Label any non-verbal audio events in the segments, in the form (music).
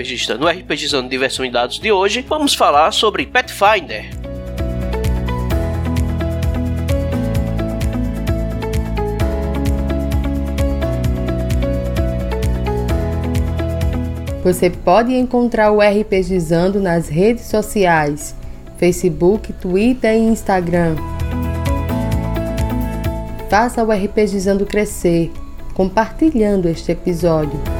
RPGista. No RPGizando Diversão em Dados de hoje, vamos falar sobre Pathfinder. Você pode encontrar o RPGizando nas redes sociais: Facebook, Twitter e Instagram. Faça o RPGizando crescer, compartilhando este episódio.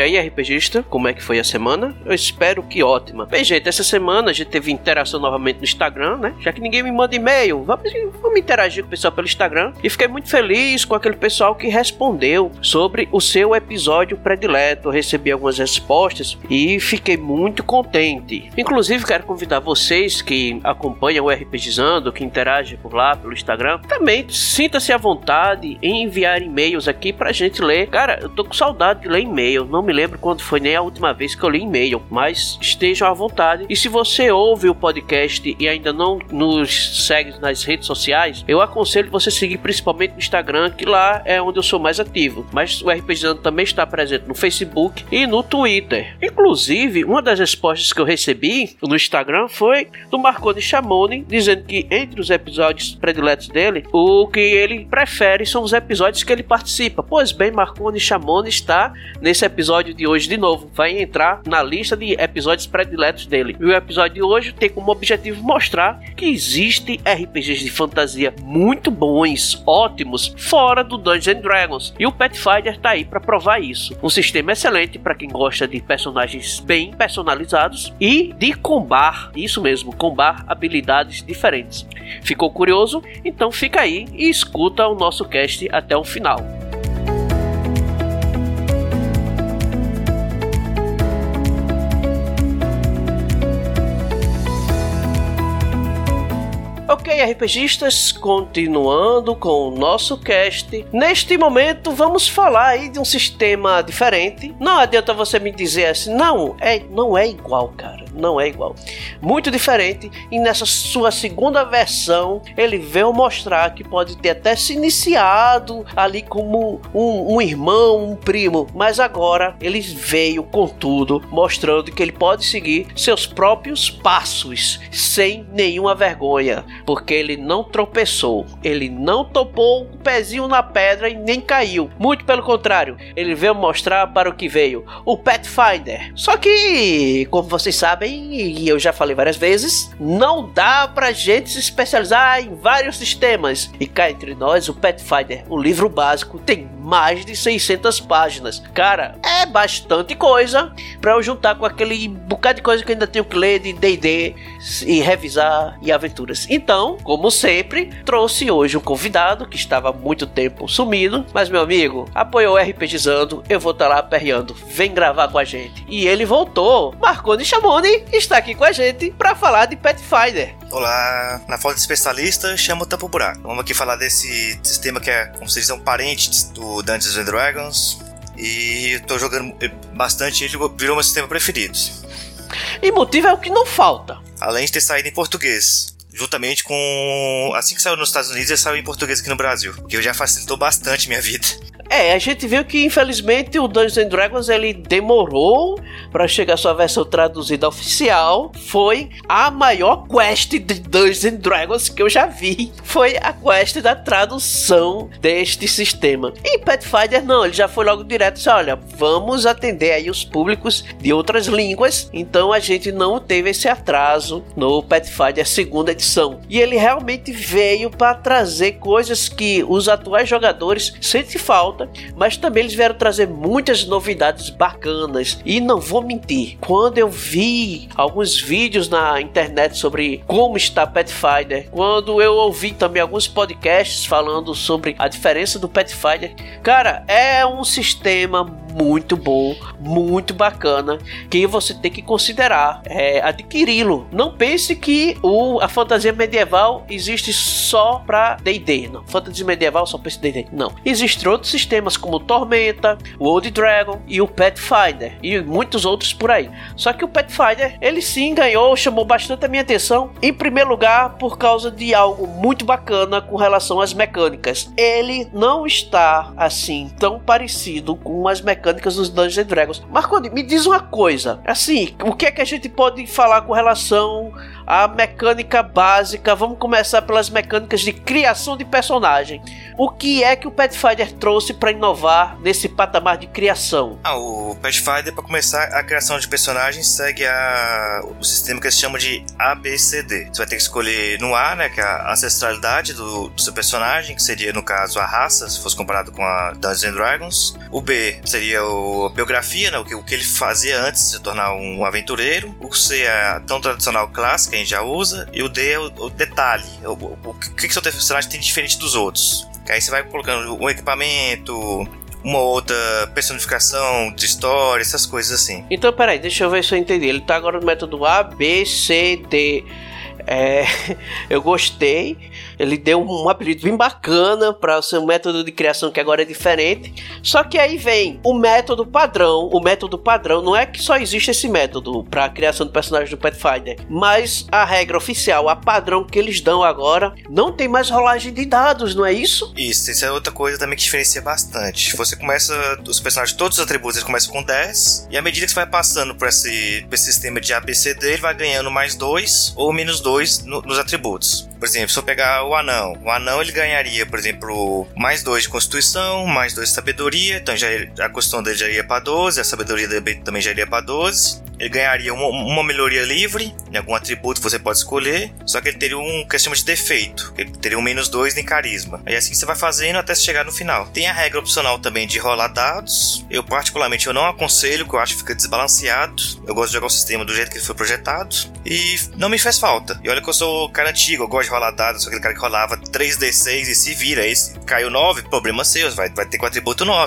E aí, RPGista, como é que foi a semana? Eu espero que ótima. Bem, gente, essa semana a gente teve interação novamente no Instagram, né? Já que ninguém me manda e-mail, vamos, vamos interagir com o pessoal pelo Instagram. E fiquei muito feliz com aquele pessoal que respondeu sobre o seu episódio predileto. Eu recebi algumas respostas e fiquei muito contente. Inclusive, quero convidar vocês que acompanham o RPGizando, que interagem por lá pelo Instagram, também sinta-se à vontade em enviar e-mails aqui pra gente ler. Cara, eu tô com saudade de ler e-mail. Não não me lembro quando foi nem a última vez que eu li e-mail, mas estejam à vontade. E se você ouve o podcast e ainda não nos segue nas redes sociais, eu aconselho você seguir principalmente no Instagram, que lá é onde eu sou mais ativo. Mas o RPGando também está presente no Facebook e no Twitter. Inclusive, uma das respostas que eu recebi no Instagram foi do Marconi Chamoni, dizendo que entre os episódios prediletos dele, o que ele prefere são os episódios que ele participa. Pois bem, Marconi Chamoni está nesse episódio episódio de hoje de novo vai entrar na lista de episódios prediletos dele. E o episódio de hoje tem como objetivo mostrar que existe RPGs de fantasia muito bons, ótimos, fora do Dungeons Dragons. E o Pathfinder tá aí para provar isso. Um sistema excelente para quem gosta de personagens bem personalizados e de combar, isso mesmo, combar habilidades diferentes. Ficou curioso? Então fica aí e escuta o nosso cast até o final. Ok, RPGistas, continuando com o nosso cast. Neste momento, vamos falar aí de um sistema diferente. Não adianta você me dizer assim, não, é, não é igual, cara. Não é igual. Muito diferente. E nessa sua segunda versão, ele veio mostrar que pode ter até se iniciado ali como um, um irmão, um primo. Mas agora ele veio com tudo, mostrando que ele pode seguir seus próprios passos sem nenhuma vergonha porque ele não tropeçou, ele não topou o pezinho na pedra e nem caiu. Muito pelo contrário, ele veio mostrar para o que veio, o Pathfinder. Só que, como vocês sabem, e eu já falei várias vezes, não dá pra gente se especializar em vários sistemas. E cá entre nós, o Pathfinder, o livro básico, tem mais de 600 páginas. Cara, é bastante coisa para eu juntar com aquele bocado de coisa que ainda tenho que ler de D&D e revisar e aventuras. Então, como sempre, trouxe hoje um convidado que estava há muito tempo sumido, mas meu amigo, apoiou o RPGizando, eu vou estar tá lá aperreando, vem gravar com a gente. E ele voltou, Marconi Chamoni está aqui com a gente para falar de Pathfinder. Olá, na foto de especialista, chamo o Tampo Buraco. Vamos aqui falar desse sistema que é, como vocês dizem, um parente do Dungeons and Dragons. E tô jogando bastante ele, virou meu sistema preferido. E motivo é o que não falta. Além de ter saído em português juntamente com. Assim que saiu nos Estados Unidos, ele saiu em português aqui no Brasil. O que já facilitou bastante minha vida. É, a gente viu que infelizmente o Dungeons and Dragons ele demorou para chegar à sua versão traduzida oficial. Foi a maior quest de Dungeons and Dragons que eu já vi. Foi a quest da tradução deste sistema. E Pathfinder não, ele já foi logo direto disse, olha, vamos atender aí os públicos de outras línguas. Então a gente não teve esse atraso no Pathfinder segunda edição. E ele realmente veio para trazer coisas que os atuais jogadores sentem falta mas também eles vieram trazer muitas novidades bacanas. E não vou mentir, quando eu vi alguns vídeos na internet sobre como está Pathfinder, quando eu ouvi também alguns podcasts falando sobre a diferença do Pathfinder, cara, é um sistema muito bom, muito bacana, que você tem que considerar é, adquiri-lo. Não pense que o, a fantasia medieval existe só para D&D, não. Fantasia medieval só para D&D, não. Existem outros sistemas como Tormenta, o Old Dragon e o Pathfinder e muitos outros por aí. Só que o Pathfinder, ele sim ganhou, chamou bastante a minha atenção, em primeiro lugar por causa de algo muito bacana com relação às mecânicas. Ele não está assim tão parecido com as mecânicas mecânicas dos Dungeons Dragons. Marconi, me diz uma coisa. Assim, o que é que a gente pode falar com relação à mecânica básica? Vamos começar pelas mecânicas de criação de personagem. O que é que o Pathfinder trouxe para inovar nesse patamar de criação? Ah, o Pathfinder, para começar, a criação de personagens segue a, o sistema que eles chamam de ABCD. Você vai ter que escolher no A, né, que é a ancestralidade do, do seu personagem, que seria, no caso, a raça, se fosse comparado com a Dungeons Dragons. O B seria seria o, a biografia, né, o, que, o que ele fazia antes de se tornar um aventureiro. O C é a tão tradicional clássica, já usa. E o D é o, o detalhe, o, o, o, que, que seu personagem tem diferente dos outros. Que aí você vai colocando um equipamento, uma outra personificação de história, essas coisas assim. Então, peraí, deixa eu ver se eu entendi. Ele tá agora no método A, B, C, D. É, (laughs) eu gostei. Ele deu um apelido bem bacana para o seu método de criação que agora é diferente. Só que aí vem o método padrão. O método padrão não é que só existe esse método para a criação de personagens do Pathfinder, mas a regra oficial, a padrão que eles dão agora, não tem mais rolagem de dados, não é isso? Isso, isso é outra coisa também que diferencia bastante. Você começa, os personagens, todos os atributos eles começam com 10, e à medida que você vai passando por esse, por esse sistema de ABCD, ele vai ganhando mais 2 ou menos 2 no, nos atributos. Por exemplo, se eu pegar o anão, o anão ele ganharia, por exemplo, mais 2 de constituição, mais 2 de sabedoria, então já, a constituição dele já iria para 12, a sabedoria dele também já iria para 12. Ele ganharia uma, uma, melhoria livre, em algum atributo você pode escolher, só que ele teria um que chama de defeito, ele teria um menos 2 em carisma. Aí assim você vai fazendo até chegar no final. Tem a regra opcional também de rolar dados. Eu particularmente eu não aconselho, que eu acho que fica desbalanceado. Eu gosto de jogar o sistema do jeito que ele foi projetado e não me faz falta. E olha que eu sou cara antigo, eu gosto de rolar dados, sou aquele cara que rolava 3d6 e se vira. Esse caiu 9, problema seu, vai, vai ter com atributo 9.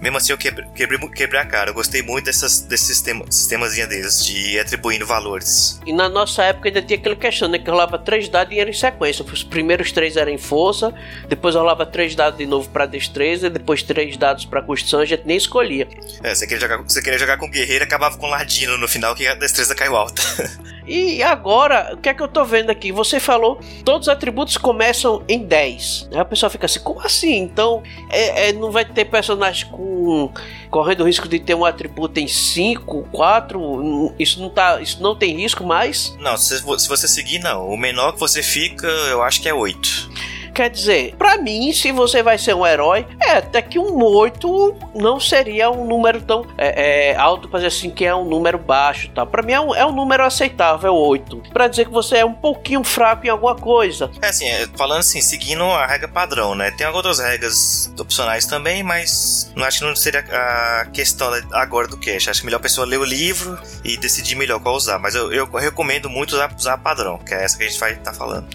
Mesmo assim, eu quebrei, quebrei, quebrei a cara. Eu gostei muito dessas, desse sistema, sistemazinho deles, de ir atribuindo valores. E na nossa época ainda tinha aquele questão, né? Que rolava três dados e era em sequência. Os primeiros três eram em força, depois rolava três dados de novo para destreza, depois três dados para construção, a gente nem escolhia. É, você queria jogar, você queria jogar com guerreiro acabava com ladino no final, que a destreza caiu alta. (laughs) E agora, o que é que eu tô vendo aqui? Você falou, todos os atributos começam em 10. Aí a pessoa fica assim, como assim? Então, é, é, não vai ter personagem com correndo o risco de ter um atributo em 5, 4? Isso não tá, isso não tem risco mais? Não, se, se você seguir, não. O menor que você fica, eu acho que é 8. Quer dizer, para mim, se você vai ser um herói, é até que um 8 não seria um número tão é, é, alto para dizer assim que é um número baixo, tá? Para mim é um, é um número aceitável, 8. Para dizer que você é um pouquinho fraco em alguma coisa. É assim, é, falando assim, seguindo a regra padrão, né? Tem outras regras opcionais também, mas não acho que não seria a questão agora do cache. Acho que melhor a pessoa ler o livro e decidir melhor qual usar. Mas eu, eu recomendo muito usar, usar padrão, que é essa que a gente vai estar tá falando.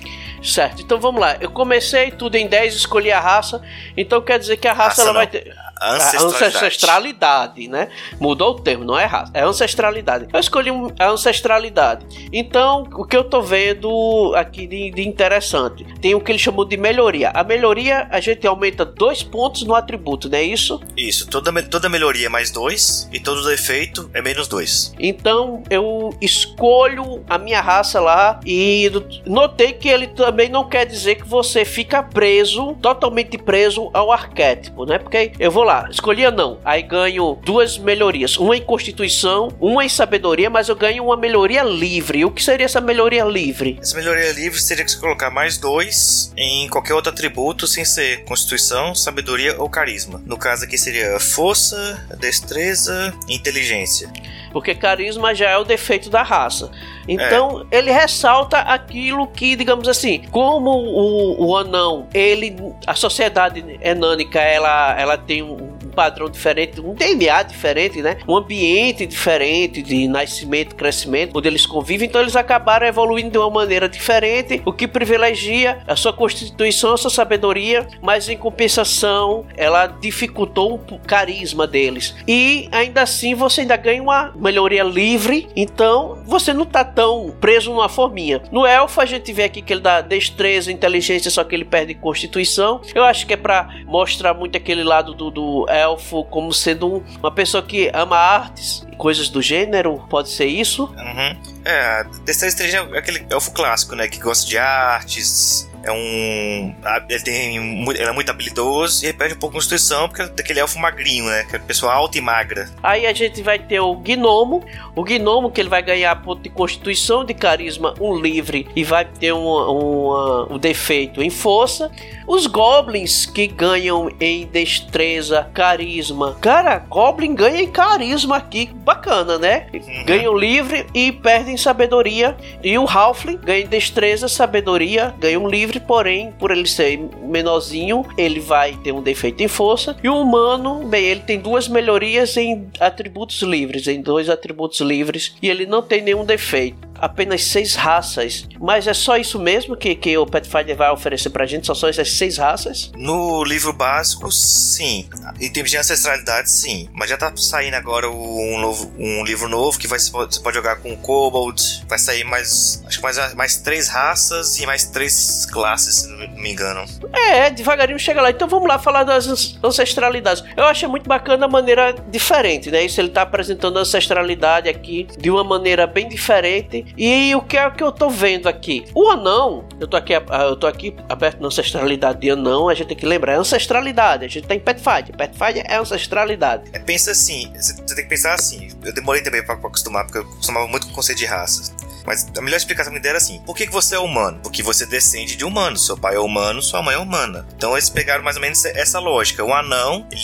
Certo, então vamos lá. Eu comecei tudo em 10, escolhi a raça. Então quer dizer que a raça, raça ela não. vai ter. Ancestralidade. ancestralidade, né? Mudou o termo, não é raça, é ancestralidade. Eu escolhi a ancestralidade. Então, o que eu tô vendo aqui de, de, interessante, tem o que ele chamou de melhoria. A melhoria, a gente aumenta dois pontos no atributo, não é isso? Isso, toda, toda melhoria é mais dois e todo defeito é menos dois. Então, eu escolho a minha raça lá e notei que ele também não quer dizer que você fica preso, totalmente preso ao arquétipo, né? Porque eu vou lá lá, escolhi não. Aí ganho duas melhorias. Uma em constituição, uma em sabedoria, mas eu ganho uma melhoria livre. O que seria essa melhoria livre? Essa melhoria livre seria que você colocar mais dois em qualquer outro atributo, sem ser constituição, sabedoria ou carisma. No caso aqui seria força, destreza inteligência. Porque carisma já é o defeito da raça. Então, é. ele ressalta aquilo que, digamos assim, como o, o anão, ele. A sociedade enânica, ela, ela tem um padrão diferente, um DNA diferente, né? Um ambiente diferente de nascimento, crescimento, onde eles convivem, então eles acabaram evoluindo de uma maneira diferente, o que privilegia a sua constituição, a sua sabedoria, mas em compensação, ela dificultou o carisma deles. E ainda assim você ainda ganha uma melhoria livre, então você não tá tão preso numa forminha. No elfo a gente vê aqui que ele dá destreza, inteligência, só que ele perde constituição. Eu acho que é para mostrar muito aquele lado do, do elfo como sendo uma pessoa que ama artes e coisas do gênero, pode ser isso? Uhum. É, Destreza é aquele elfo clássico, né, que gosta de artes, é um. Ele, tem, ele é muito habilidoso e ele perde um pouco de constituição porque é daquele elfo magrinho, né? Que é pessoa alta e magra. Aí a gente vai ter o gnomo. O gnomo que ele vai ganhar ponto de constituição, de carisma, um livre e vai ter um, um, um defeito em força. Os goblins que ganham em destreza, carisma. Cara, goblin ganha em carisma aqui. Bacana, né? Uhum. Ganham livre e perdem sabedoria. E o halfling ganha em destreza, sabedoria, ganha um livre livre, porém, por ele ser menorzinho, ele vai ter um defeito em força. E o humano, bem, ele tem duas melhorias em atributos livres, em dois atributos livres, e ele não tem nenhum defeito apenas seis raças. Mas é só isso mesmo que, que o Pathfinder vai oferecer pra gente? Só são essas seis raças? No livro básico, sim. Em termos de ancestralidade, sim. Mas já tá saindo agora um, novo, um livro novo que vai, você pode jogar com o Kobold. Vai sair mais. Acho que mais, mais três raças e mais três classes, se não me engano. É, devagarinho chega lá. Então vamos lá falar das ancestralidades. Eu achei muito bacana a maneira diferente, né? Isso ele tá apresentando a ancestralidade aqui de uma maneira bem diferente e o que é que eu tô vendo aqui? O anão, eu tô aqui, eu tô aqui aberto na ancestralidade de anão, a gente tem que lembrar, é ancestralidade, a gente tem Pathfinder, Pathfinder é ancestralidade. É, pensa assim, você tem que pensar assim, eu demorei também pra, pra acostumar, porque eu acostumava muito com o conceito de raças. Mas a melhor explicação que me deram assim: por que, que você é humano? Porque você descende de humano. Seu pai é humano, sua mãe é humana. Então eles pegaram mais ou menos essa lógica. O anão, ele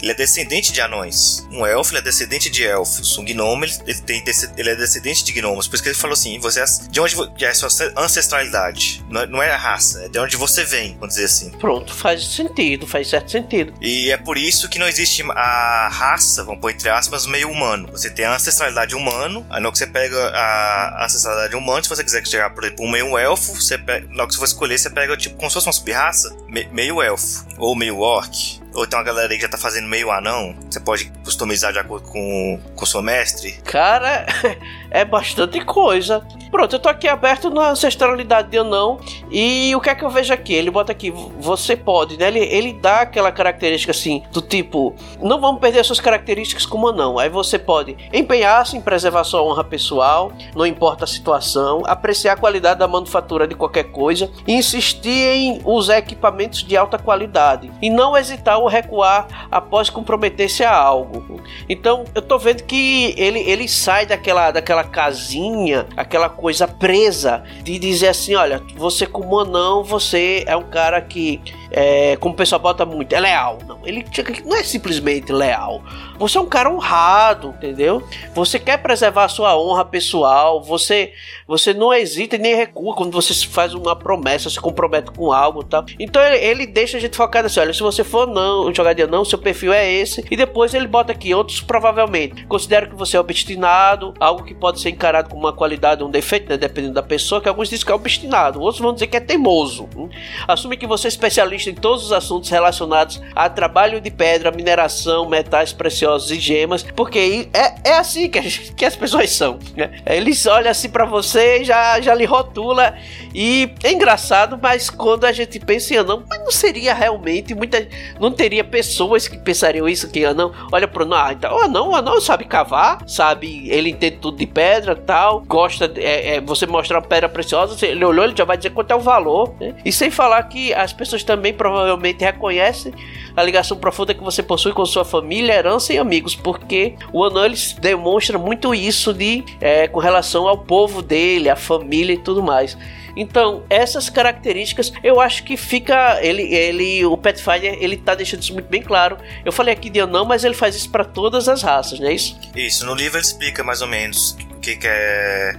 ele é descendente de anões. Um elfo ele é descendente de elfos. Um gnomo ele, ele tem ele é descendente de gnomos. Por isso que ele falou assim: você é, de onde é a sua ancestralidade? Não é, não é a raça, é de onde você vem, vamos dizer assim. Pronto, faz sentido, faz certo sentido. E é por isso que não existe a raça, vamos pôr entre aspas, meio humano. Você tem a ancestralidade humano, aí no que você pega a ancestralidade humana, se você quiser chegar, por exemplo, um meio elfo, você pega, no que você for escolher, você pega tipo como se fosse uma sub-raça, meio elfo ou meio orc ou tem uma galera aí que já tá fazendo meio anão, você pode customizar de acordo com o seu mestre. Cara, (laughs) é bastante coisa. Pronto, eu tô aqui aberto na ancestralidade de anão. E o que é que eu vejo aqui? Ele bota aqui, você pode, né? Ele, ele dá aquela característica assim, do tipo, não vamos perder suas características como anão. Aí você pode empenhar-se em preservar sua honra pessoal, não importa a situação, apreciar a qualidade da manufatura de qualquer coisa, insistir em usar equipamentos de alta qualidade e não hesitar ou recuar após comprometer-se a algo. Então, eu tô vendo que ele, ele sai daquela, daquela casinha, aquela coisa presa de dizer assim: olha, você como anão, você é um cara que é, como o pessoal bota muito, é leal. Não, ele não é simplesmente leal. Você é um cara honrado, entendeu? Você quer preservar a sua honra pessoal, você você não hesita e nem recua quando você faz uma promessa, se compromete com algo tal. Então ele, ele deixa a gente focado assim: olha, se você for não, de não, seu perfil é esse. E depois ele bota aqui outros provavelmente. Considero que você é obstinado, algo que pode ser encarado como uma qualidade ou um defeito, né, dependendo da pessoa, que alguns dizem que é obstinado, outros vão dizer que é teimoso. Hein? Assume que você é especialista especialista em todos os assuntos relacionados a trabalho de pedra, mineração, metais preciosos e gemas, porque é, é assim que, que as pessoas são. Né? Eles olham assim para você e já, já lhe rotula. E é engraçado, mas quando a gente pensa em anão, mas não seria realmente muita. Não teria pessoas que pensariam isso que anão. Olha pro anão, ah, então anão, o anão sabe cavar, sabe, ele entende tudo de pedra tal, gosta. É, é, você mostrar uma pedra preciosa, ele olhou, ele já vai dizer quanto é o valor. Né? E sem falar que as pessoas também também provavelmente reconhece a ligação profunda que você possui com sua família, herança e amigos, porque o ele demonstra muito isso de é, com relação ao povo dele, a família e tudo mais. Então, essas características, eu acho que fica. Ele, ele o Pathfinder, ele tá deixando isso muito bem claro. Eu falei aqui de anão, mas ele faz isso para todas as raças, não é isso? Isso, no livro ele explica mais ou menos o que, que é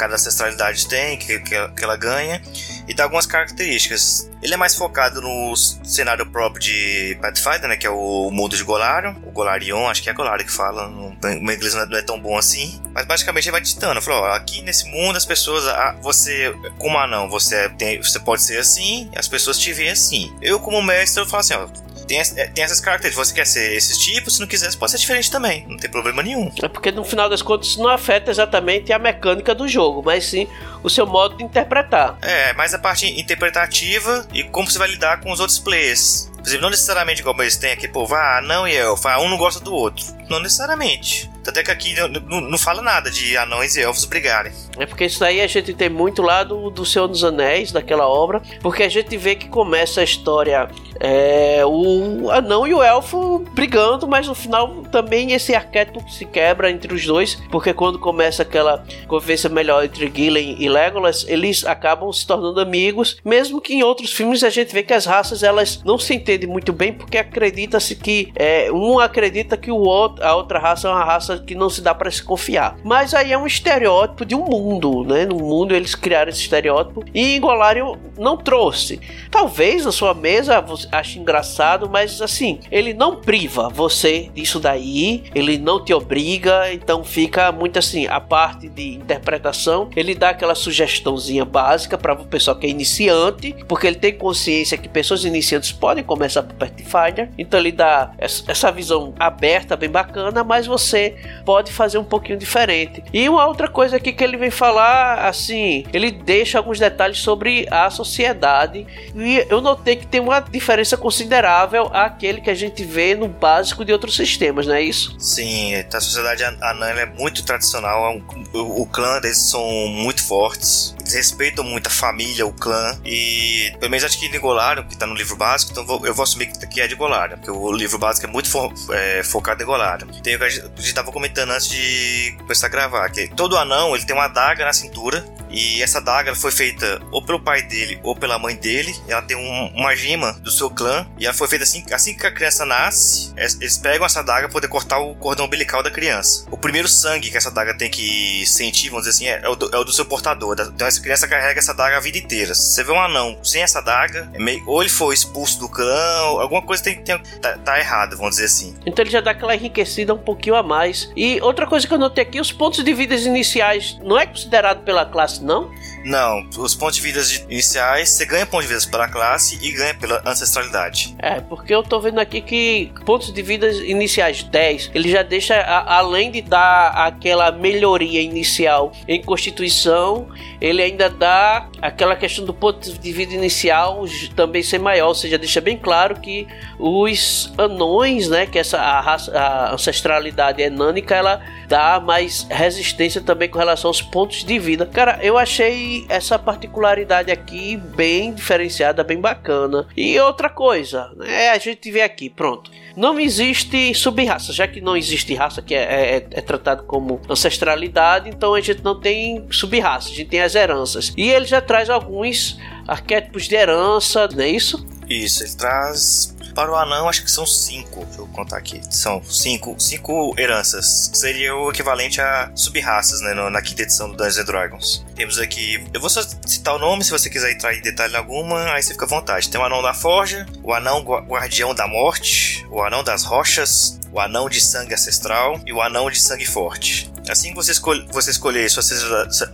cada ancestralidade tem, que, que, que ela ganha, e dá algumas características. Ele é mais focado no cenário próprio de Pathfinder, né, que é o mundo de Golarion, o Golarion, acho que é Golarion que fala, o meu inglês não é tão bom assim, mas basicamente ele vai ditando, falou, ó, aqui nesse mundo as pessoas, ah, você, como anão, você, tem, você pode ser assim, as pessoas te veem assim. Eu como mestre, eu falo assim, ó, tem, é, tem essas características. Você quer ser esses tipos, se não quiser, pode ser diferente também. Não tem problema nenhum. É porque no final das contas isso não afeta exatamente a mecânica do jogo, mas sim o seu modo de interpretar. É, mais a parte interpretativa e como você vai lidar com os outros players. Exemplo, não necessariamente igual eles têm aqui, pô, ah, não e elfo, ah, um não gosta do outro. Não necessariamente. Até que aqui não, não, fala nada de anões e elfos brigarem. É porque isso aí a gente tem muito lá do, do Senhor dos Anéis, daquela obra, porque a gente vê que começa a história é, o anão e o elfo brigando, mas no final também esse arquétipo se quebra entre os dois, porque quando começa aquela conversa melhor entre Gillen e Legolas, eles acabam se tornando amigos, mesmo que em outros filmes a gente vê que as raças elas não se muito bem, porque acredita-se que é, um acredita que o outro, a outra raça é uma raça que não se dá para se confiar. Mas aí é um estereótipo de um mundo, né? No mundo eles criaram esse estereótipo e Ingolarion não trouxe. Talvez na sua mesa ache engraçado, mas assim, ele não priva você disso daí, ele não te obriga, então fica muito assim, a parte de interpretação, ele dá aquela sugestãozinha básica para o pessoal que é iniciante, porque ele tem consciência que pessoas iniciantes podem começar por Pathfinder, então ele dá essa visão aberta, bem bacana, mas você pode fazer um pouquinho diferente. E uma outra coisa aqui que ele vem falar, assim, ele deixa alguns detalhes sobre a sociedade. E eu notei que tem uma diferença considerável àquele que a gente vê no básico de outros sistemas, não é isso? Sim, a sociedade anã é muito tradicional. É o, clã deles são muito fortes. Eles respeitam muito a família, o clã. E pelo menos acho que de Golarion, que tá no livro básico, então eu vou assumir que é de Golarion, porque o livro básico é muito fo é, focado em Golarion. Tem o que a gente tava comentando antes de começar a gravar, que todo anão ele tem uma adaga na cintura e essa daga foi feita ou pelo pai dele ou pela mãe dele. Ela tem um, uma gema do seu clã. E ela foi feita assim, assim que a criança nasce. Eles pegam essa daga para poder cortar o cordão umbilical da criança. O primeiro sangue que essa daga tem que sentir, vamos dizer assim, é, é, o, do, é o do seu portador. Então essa criança carrega essa daga a vida inteira. Se você vê um anão sem essa daga, é meio, ou ele foi expulso do clã, alguma coisa tem, tem, tá, tá errado, vamos dizer assim. Então ele já dá aquela enriquecida um pouquinho a mais. E outra coisa que eu notei aqui, os pontos de vida iniciais não é considerado pela classe não? Não, os pontos de vida iniciais, você ganha pontos de vida pela classe e ganha pela ancestralidade. É, porque eu tô vendo aqui que pontos de vida iniciais 10, ele já deixa, a, além de dar aquela melhoria inicial em constituição, ele ainda dá aquela questão do ponto de vida inicial também ser maior, ou seja, deixa bem claro que os anões, né, que essa a, raça, a ancestralidade enânica, ela dá mais resistência também com relação aos pontos de vida. Cara, eu achei essa particularidade aqui bem diferenciada, bem bacana. E outra coisa, é a gente vê aqui, pronto. Não existe sub-raça, já que não existe raça que é, é, é, é tratado como ancestralidade, então a gente não tem sub-raça, a gente tem as heranças. E ele já traz alguns arquétipos de herança, não é isso? Isso, ele traz para o anão, acho que são cinco. Deixa eu contar aqui. São cinco, cinco heranças. Seria o equivalente a sub-raças, né? Na quinta edição do Dungeons Dragons. Temos aqui. Eu vou só citar o nome, se você quiser entrar em detalhe alguma, aí você fica à vontade. Tem o anão da forja, o anão guardião da morte, o anão das rochas, o anão de sangue ancestral e o anão de sangue forte. Assim que você, escolhe, você escolher sua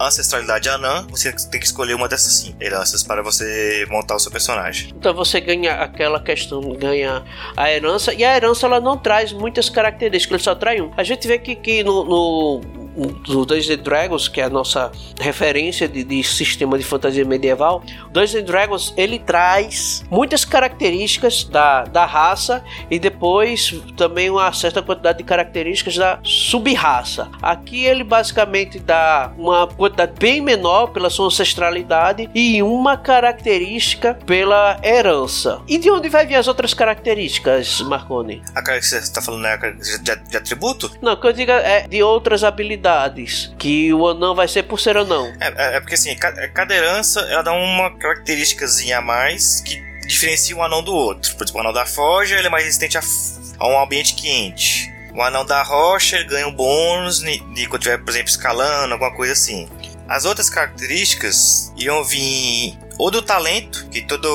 ancestralidade anã, você tem que escolher uma dessas sim, heranças para você montar o seu personagem. Então você ganha aquela questão, ganha a herança, e a herança ela não traz muitas características, ele só traz um. A gente vê que, que no, no do Dungeons Dragons, que é a nossa referência de, de sistema de fantasia medieval, Dungeons Dragons ele traz muitas características da, da raça e depois também uma certa quantidade de características da sub-raça. Aqui ele basicamente dá uma quantidade bem menor pela sua ancestralidade e uma característica pela herança. E de onde vai vir as outras características, Marconi? A cara que você está falando é de, de atributo? Não, o que eu digo é de outras habilidades que o anão vai ser por ser anão. É, é, é porque assim, cada herança ela dá uma característicazinha a mais que diferencia um anão do outro. Por exemplo, o anão da forja ele é mais resistente a, a um ambiente quente. O anão da rocha ele ganha um bônus de quando estiver, por exemplo, escalando, alguma coisa assim. As outras características iam vir ou do talento, que toda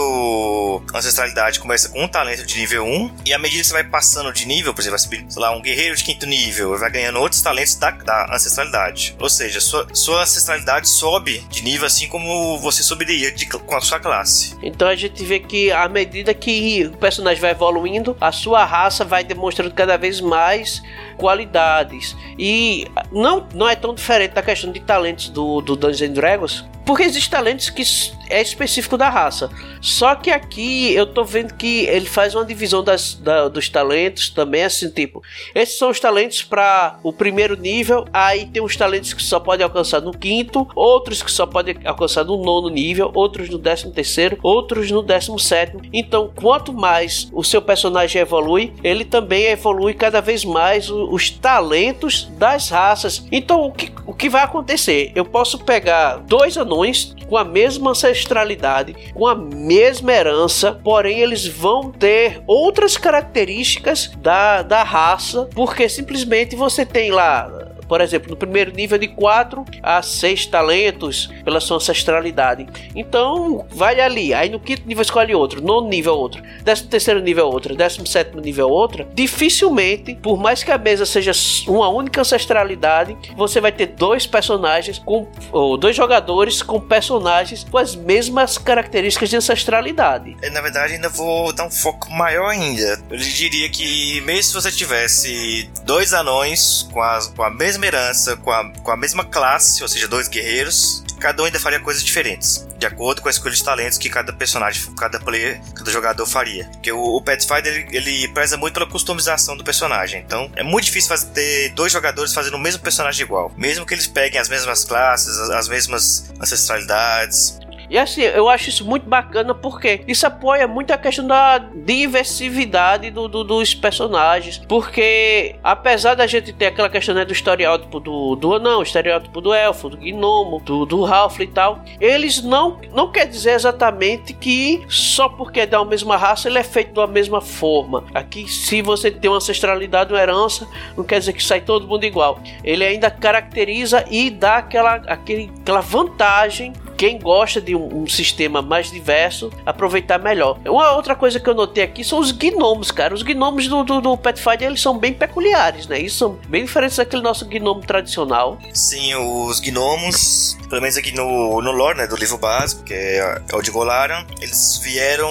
ancestralidade começa com um talento de nível 1, e à medida que você vai passando de nível, por exemplo, vai subir, sei lá, um guerreiro de quinto nível, vai ganhando outros talentos da, da ancestralidade. Ou seja, sua, sua ancestralidade sobe de nível assim como você subiria de, com a sua classe. Então a gente vê que à medida que o personagem vai evoluindo, a sua raça vai demonstrando cada vez mais qualidades. E não, não é tão diferente da questão de talentos do, do Dungeons Dragons, porque existem talentos que é específico da raça. Só que aqui eu tô vendo que ele faz uma divisão das, da, dos talentos também, assim, tipo, esses são os talentos para o primeiro nível, aí tem os talentos que só pode alcançar no quinto, outros que só pode alcançar no nono nível, outros no décimo terceiro, outros no décimo sétimo. Então, quanto mais o seu personagem evolui, ele também evolui cada vez mais os talentos das raças. Então, o que, o que vai acontecer? Eu posso pegar dois anões com a mesma ancestralidade, com a mesma herança, porém eles vão ter outras características da, da raça, porque simplesmente você tem lá por exemplo, no primeiro nível de 4 a 6 talentos pela sua ancestralidade. Então, vai ali. Aí no quinto nível escolhe outro, no nível outro, décimo terceiro nível outro, décimo sétimo nível outro. Dificilmente, por mais que a mesa seja uma única ancestralidade, você vai ter dois personagens com ou dois jogadores com personagens com as mesmas características de ancestralidade. É, na verdade, ainda vou dar um foco maior ainda. Eu diria que mesmo se você tivesse dois anões com a, com a mesma mesma herança, com a, com a mesma classe, ou seja, dois guerreiros, cada um ainda faria coisas diferentes, de acordo com a escolha de talentos que cada personagem, cada player, cada jogador faria. Porque o, o Pathfinder ele, ele preza muito pela customização do personagem, então é muito difícil fazer, ter dois jogadores fazendo o mesmo personagem igual, mesmo que eles peguem as mesmas classes, as, as mesmas ancestralidades. E assim, eu acho isso muito bacana porque isso apoia muito a questão da diversidade do, do dos personagens. Porque apesar da gente ter aquela questão né, do estereótipo do, do anão, estereótipo do elfo, do gnomo, do, do Ralph e tal, eles não, não quer dizer exatamente que só porque é da mesma raça ele é feito da mesma forma. Aqui, se você tem uma ancestralidade, uma herança, não quer dizer que sai todo mundo igual. Ele ainda caracteriza e dá aquela, aquele, aquela vantagem quem gosta de um, um, sistema mais diverso aproveitar melhor. Uma outra coisa que eu notei aqui são os gnomos, cara. Os gnomos do, do, do Pathfinder eles são bem peculiares, né? Eles são bem diferentes daquele nosso gnomo tradicional. Sim, os gnomos, pelo menos aqui no, no lore, né, do livro básico, que é, o de Golaran, eles vieram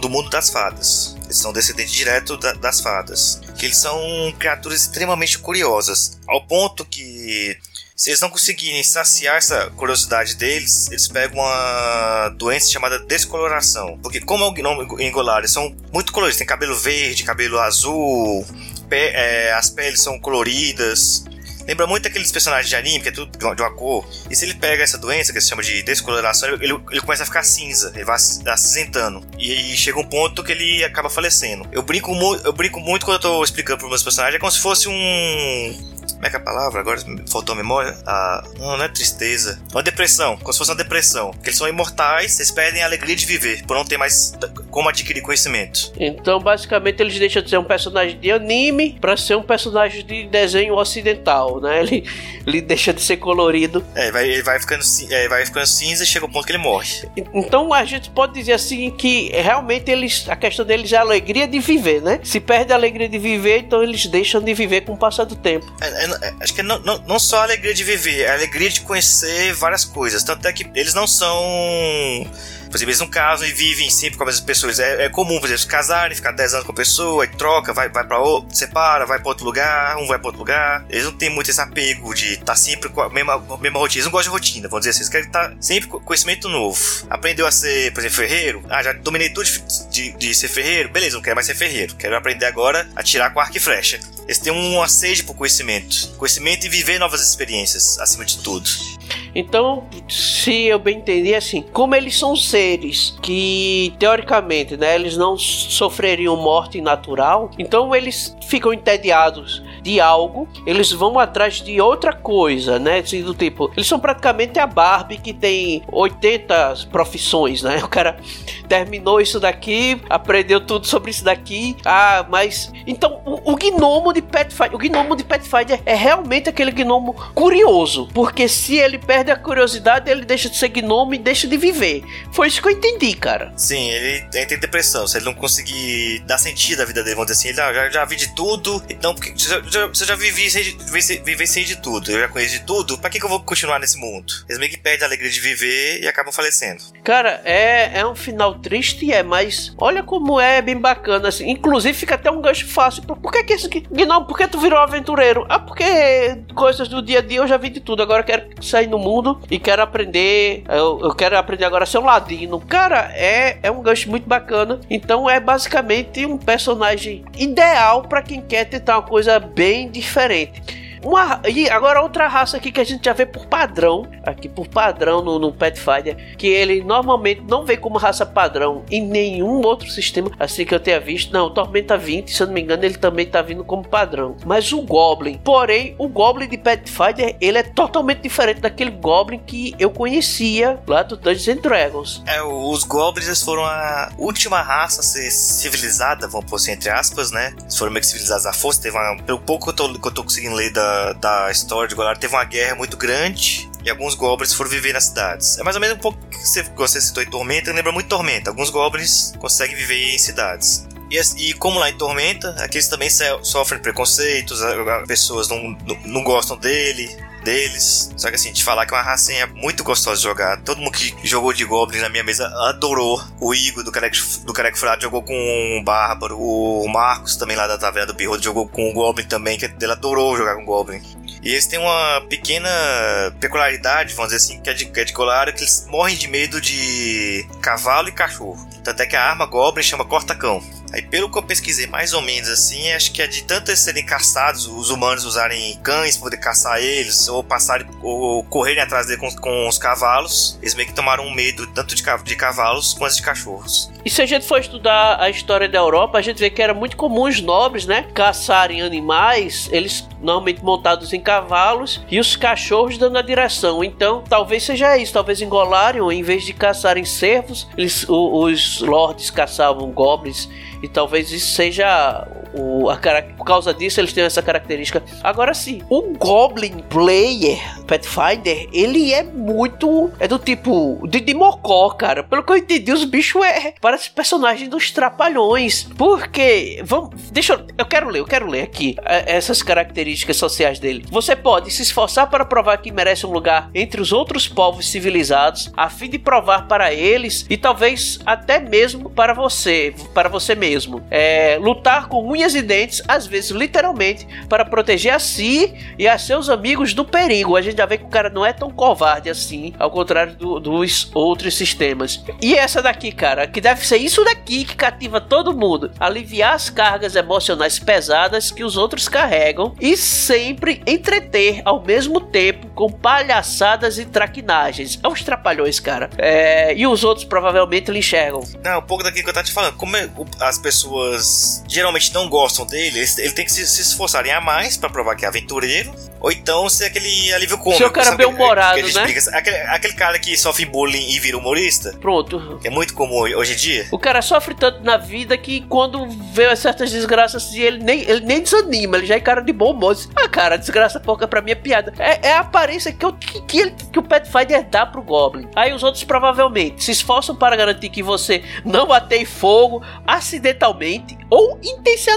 do mundo das fadas. Eles são descendentes direto da, das fadas. Eles são criaturas extremamente curiosas, ao ponto que se eles não conseguirem saciar essa curiosidade deles, eles pegam uma doença chamada descoloração. Porque, como é o gnome engolar, eles são muito coloridos. Tem cabelo verde, cabelo azul, pé, é, as peles são coloridas. Lembra muito aqueles personagens de anime, que é tudo de uma, cor. E se ele pega essa doença, que se chama de descoloração, ele, ele começa a ficar cinza, ele vai acinzentando. E aí chega um ponto que ele acaba falecendo. Eu brinco, eu brinco muito quando eu tô explicando para meus personagens, é como se fosse um como é que é a palavra? Agora faltou a memória? Ah, não, não é tristeza. Uma depressão. Como se fosse uma depressão. Porque eles são imortais, eles perdem a alegria de viver, por não ter mais como adquirir conhecimento. Então, basicamente, eles deixam de ser um personagem de anime para ser um personagem de desenho ocidental, né? Ele, ele deixa de ser colorido. É, vai, ele vai ficando, é, vai ficando cinza e chega o ponto que ele morre. Então, a gente pode dizer assim que realmente eles, a questão deles é a alegria de viver, né? Se perde a alegria de viver, então eles deixam de viver com o passar do tempo. É, é é, acho que não, não, não só a alegria de viver, é a alegria de conhecer várias coisas. Tanto é que eles não são Por exemplo, eles não casam e vivem sempre com as mesmas pessoas. É, é comum, por exemplo, casarem, ficar 10 anos com a pessoa, troca, vai, vai pra outro, separa, vai pra outro lugar, um vai pra outro lugar. Eles não têm muito esse apego de estar tá sempre com a mesma, mesma rotina. Eles não gostam de rotina, vamos dizer assim. Eles querem estar tá sempre com conhecimento novo. Aprendeu a ser, por exemplo, ferreiro. Ah, já dominei tudo de, de, de ser ferreiro. Beleza, não quero mais ser ferreiro. Quero aprender agora a tirar com arco e flecha. Eles têm uma sede por conhecimento. Conhecimento e viver novas experiências, acima de tudo. Então, se eu bem entendi, assim, como eles são seres que, teoricamente, né, eles não sofreriam morte natural, então eles ficam entediados de algo, eles vão atrás de outra coisa, né? Assim, do tipo, eles são praticamente a Barbie que tem 80 profissões, né? (laughs) O cara terminou isso daqui, aprendeu tudo sobre isso daqui. Ah, mas então o, o gnomo de Pathfinder, o gnomo de Pathfinder é realmente aquele gnomo curioso, porque se ele perde a curiosidade, ele deixa de ser gnomo e deixa de viver. Foi isso que eu entendi, cara. Sim, ele entra em depressão. Se ele não conseguir dar sentido à vida dele, vamos dizer assim, ele ah, já, já vi de tudo, então você já, já, você já vivenciei de tudo, eu já conheço de tudo, pra que, que eu vou continuar nesse mundo? Eles meio que perdem a alegria de viver e acabam falecendo. Cara, é, é um final triste, é, mas olha como é bem bacana, assim. Inclusive fica até um gancho fácil. Por, que que esse Gnome, por que tu virou aventureiro? Ah, porque coisas do dia a dia eu já vi de tudo, agora eu quero sair no mundo e quero aprender, eu, eu quero aprender agora a ser um ladino. Cara, é, é um gancho muito bacana. Então é basicamente um personagem ideal para quem quer tentar uma coisa bem diferente. Uma, e agora outra raça aqui que a gente já vê por padrão, aqui por padrão no, no Pathfinder, que ele normalmente não vê como raça padrão em nenhum outro sistema, assim que eu tenha visto. Não, o Tormenta 20, se eu não me engano, ele também tá vindo como padrão. Mas o Goblin, porém, o Goblin de Pathfinder, ele é totalmente diferente daquele Goblin que eu conhecia lá do Dungeons and Dragons. É, os Goblins foram a última raça a ser civilizada, vamos pôr assim, entre aspas, né? Eles foram meio que civilizados à força. Teve uma, pelo pouco que eu tô, que eu tô conseguindo ler da da, história de Golar, teve uma guerra muito grande e alguns goblins foram viver nas cidades. É mais ou menos um pouco que você, você citou em Tormenta, lembra muito Tormenta. Alguns goblins conseguem viver em cidades. E, e, como lá em Tormenta, aqueles também sofrem preconceitos, pessoas não, não, não gostam dele, deles. Só que assim, te falar que é uma racinha muito gostosa de jogar. Todo mundo que jogou de Goblin na minha mesa adorou. O Igor do Careco, do Careco Frado jogou com o Bárbaro. O Marcos também lá da Taverna do Birro jogou com o Goblin também, que ele adorou jogar com o Goblin. E eles têm uma pequena peculiaridade, vamos dizer assim, que é de, que é de colar, que eles morrem de medo de cavalo e cachorro. Tanto é que a arma Goblin chama Cortacão. Aí, pelo que eu pesquisei mais ou menos assim, acho que é de tanto eles serem caçados, os humanos usarem cães para poder caçar eles, ou passarem, ou correrem atrás dele com, com, os cavalos, eles meio que tomaram um medo tanto de, de cavalos quanto de cachorros. E se a gente for estudar a história da Europa, a gente vê que era muito comum os nobres, né, caçarem animais, eles normalmente montados em cavalos, e os cachorros dando a direção. Então, talvez seja isso, talvez em Golarion, em vez de caçarem cervos, eles, os lords caçavam goblins e talvez isso seja o, a, por causa disso eles têm essa característica. Agora sim, o Goblin Player Pathfinder, ele é muito. É do tipo de, de mocó, cara. Pelo que eu entendi, os bichos é. Parece personagem dos trapalhões. Porque. Vamos. Deixa eu. Eu quero ler, eu quero ler aqui é, essas características sociais dele. Você pode se esforçar para provar que merece um lugar entre os outros povos civilizados, a fim de provar para eles e talvez até mesmo para você, para você mesmo. É, lutar com unhas e dentes, às vezes literalmente, para proteger a si e a seus amigos do perigo. A gente já vê que o cara não é tão covarde assim, ao contrário do, dos outros sistemas. E essa daqui, cara, que deve ser isso daqui que cativa todo mundo: aliviar as cargas emocionais pesadas que os outros carregam e sempre entreter ao mesmo tempo com palhaçadas e traquinagens. É uns trapalhões, cara. É, e os outros provavelmente lhe enxergam. Não, um pouco daquilo que eu tava te falando. Como é, as pessoas geralmente não gostam dele, ele, tem que se, se esforçarem a mais para provar que é aventureiro, ou então ser aquele alívio cômico. Seu cara bem humorado, né? Explica, aquele, aquele cara que sofre bullying e vira humorista. Pronto. é muito comum hoje em dia. O cara sofre tanto na vida que quando vê certas desgraças assim, ele nem, ele nem desanima, ele já é cara de bom moço. Ah, cara, desgraça pouca pra mim é piada. É, é a aparência que, eu, que, que, ele, que o Pathfinder dá pro Goblin. Aí os outros provavelmente se esforçam para garantir que você não bater fogo, acidentalmente ou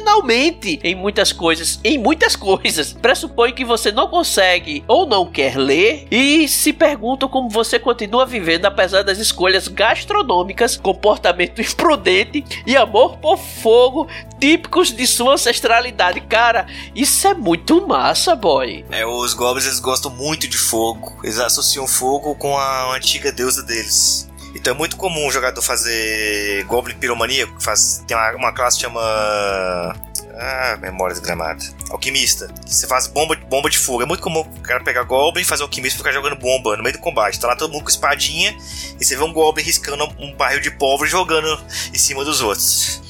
semanalmente em muitas coisas. Em muitas coisas. (laughs) Pressupõe que você não consegue ou não quer ler e se perguntam como você continua vivendo apesar das escolhas gastronômicas, comportamento (laughs) imprudente e amor por fogo típicos de sua ancestralidade. Cara, isso é muito massa, boy. É, os goblins eles gostam muito de fogo. Eles associam fogo com a antiga deusa deles. Então é muito comum um jogador fazer Goblin Piromaníaco, faz, tem uma, uma classe que chama. Ah, memória desgramada. Alquimista. Você faz bomba, bomba de fogo. É muito comum o cara pegar Goblin, fazer alquimista e ficar jogando bomba no meio do combate. Tá lá todo mundo com espadinha e você vê um Goblin riscando um barril de pólvora e jogando em cima dos outros.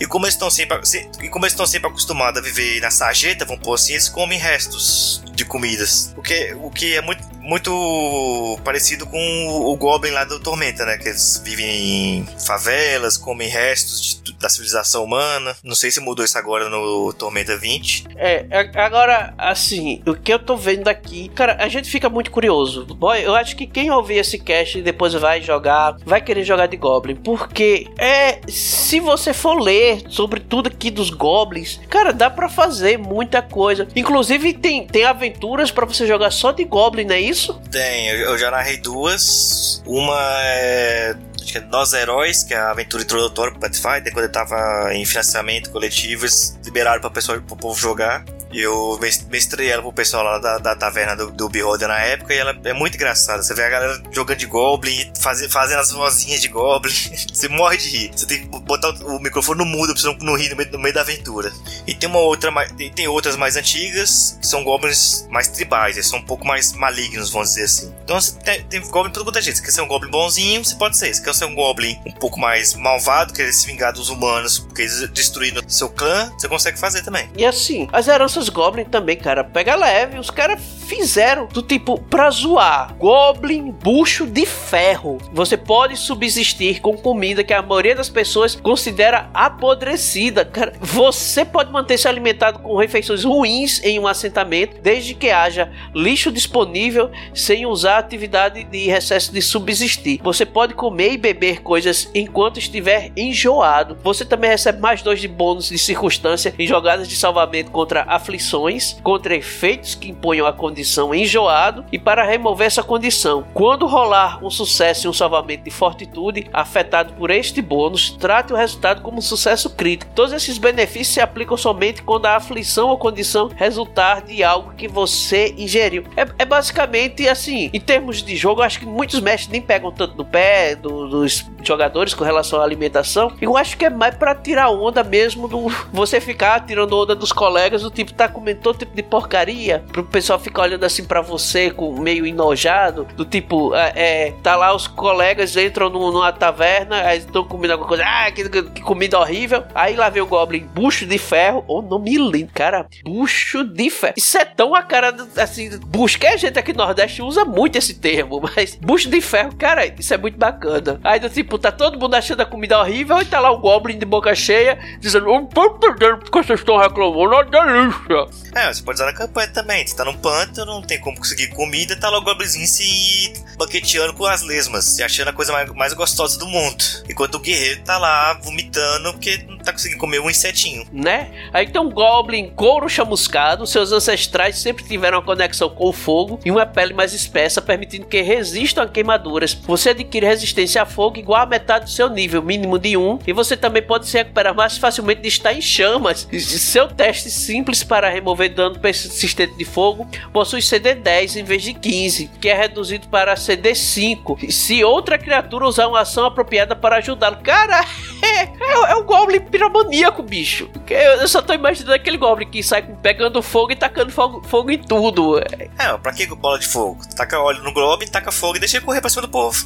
E como eles estão sempre, e como eles estão sempre acostumados a viver na sarjeta, vamos pôr assim, eles comem restos de comidas. O que, o que é muito, muito parecido com o Goblin lá do Tormenta, né? Que eles vivem em favelas, comem restos de, da civilização humana. Não sei se mudou isso agora no Tormenta 20. É, agora, assim, o que eu tô vendo aqui, cara, a gente fica muito curioso. Boy, eu acho que quem ouvir esse cast e depois vai jogar, vai querer jogar de Goblin. Porque é. Se você for ler sobre tudo aqui dos Goblins, cara, dá para fazer muita coisa. Inclusive, tem, tem aventuras para você jogar só de Goblin, não é isso? Isso? Tem, eu já narrei duas. Uma é acho que é Nós Heróis, que é a aventura introdutória pro Pathfinder, quando ele tava em financiamento coletivo, eles liberaram pra pessoa, pro povo jogar. E eu mestrei ela pro pessoal lá da, da taverna do, do Beholder na época e ela é muito engraçada. Você vê a galera jogando de Goblin, faz, fazendo as vozinhas de Goblin. (laughs) você morre de rir. Você tem que botar o, microfone no mudo pra você não, não rir no meio, no meio, da aventura. E tem uma outra, tem outras mais antigas, que são Goblins mais tribais. Eles são um pouco mais malignos, vamos dizer assim. Então você tem, tem Goblin pra toda gente. Você quer ser um Goblin bonzinho, você pode ser. Você quer ser um Goblin um pouco mais malvado, querer se vingar dos humanos, porque eles destruíram seu clã, você consegue fazer também. E assim, as heranças Goblin também, cara, pega leve. Os caras fizeram do tipo pra zoar. Goblin bucho de ferro. Você pode subsistir com comida que a maioria das pessoas considera apodrecida. Cara, você pode manter-se alimentado com refeições ruins em um assentamento, desde que haja lixo disponível, sem usar a atividade de recesso de subsistir. Você pode comer e beber coisas enquanto estiver enjoado. Você também recebe mais dois de bônus de circunstância em jogadas de salvamento contra aflições, contra efeitos que imponham a condição enjoado e para remover essa condição. Quando rolar um sucesso em um salvamento de fortitude afetado por este bônus, trate o resultado como um sucesso crítico. Todos esses benefícios se aplicam somente quando a aflição ou condição resultar de algo que você ingeriu. É, é basicamente assim, em termos de jogo, acho que muitos mestres nem pegam tanto no pé do, dos jogadores com relação à alimentação. Eu acho que é mais para tirar onda mesmo do você ficar tirando onda dos colegas, do tipo, tá comendo todo tipo de porcaria, pro pessoal ficar olhando assim para você com meio enojado, do tipo, é, é, tá lá os colegas entram numa taverna, aí estão comendo alguma coisa, ah, que, que, comida horrível. Aí lá vem o Goblin, bucho de ferro, ou oh, nome lindo, cara, bucho de ferro. Isso é tão a cara, assim, bucho, que a gente aqui no Nordeste usa muito esse termo, (laughs) mas bucho de ferro, cara, isso é muito bacana. Aí do tipo, tá todo mundo achando a comida horrível e tá lá o Goblin de boca cheia, dizendo, não tô entendendo porque vocês estão reclamando, é delícia. É, você pode usar na campanha também. Você tá num pântano, não tem como conseguir comida, tá lá o Goblinzinho se banqueteando com as lesmas, se achando a coisa mais, mais gostosa do mundo. Enquanto o guerreiro tá lá vomitando porque não tá conseguindo comer um insetinho. Né? Aí tem um Goblin couro chamuscado, seus ancestrais sempre tiveram uma conexão com o fogo e uma pele mais espessa, permitindo que resistam a queimaduras. Você adquire resistência fogo igual a metade do seu nível, mínimo de 1, e você também pode se recuperar mais facilmente de estar em chamas. Seu teste simples para remover dano persistente de fogo possui CD 10 em vez de 15, que é reduzido para CD 5. Se outra criatura usar uma ação apropriada para ajudá-lo. Cara, é, (laughs) é, é um Goblin piromaníaco, bicho. Eu só tô imaginando aquele Goblin que sai pegando fogo e tacando fogo, fogo em tudo. É, pra que bola de fogo? Taca óleo no Goblin, taca fogo e deixa ele correr pra cima do povo.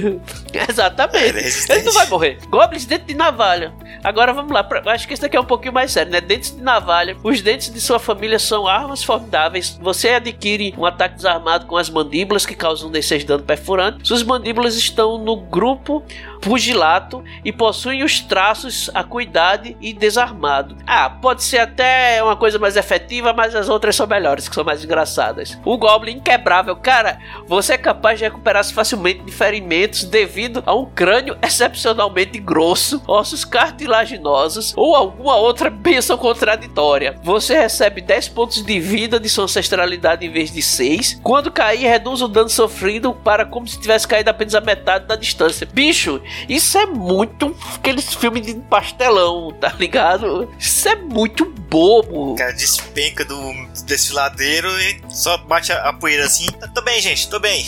(laughs) (laughs) Exatamente. É, ele, não vai morrer. Goblins dentro de navalha. Agora vamos lá. Acho que esse daqui é um pouquinho mais sério, né? Dentes de navalha. Os dentes de sua família são armas formidáveis. Você adquire um ataque desarmado com as mandíbulas que causam D6 dano perfurante. Suas mandíbulas estão no grupo pugilato e possuem os traços acuidade e desarmado. Ah, pode ser até uma coisa mais efetiva, mas as outras são melhores, que são mais engraçadas. O Goblin inquebrável, cara, você é capaz de recuperar-se facilmente de ferimentos devido a um crânio excepcionalmente grosso, ossos cartilaginosos ou alguma outra benção contraditória. Você recebe 10 pontos de vida de sua ancestralidade em vez de 6. Quando cair, reduz o dano sofrido para como se tivesse caído apenas a metade da distância. Bicho, isso é muito aqueles filmes de pastelão, tá ligado? Isso é muito bobo. Cara despenca do desfiladeiro e só bate a, a poeira assim. Tô bem, gente, tô bem.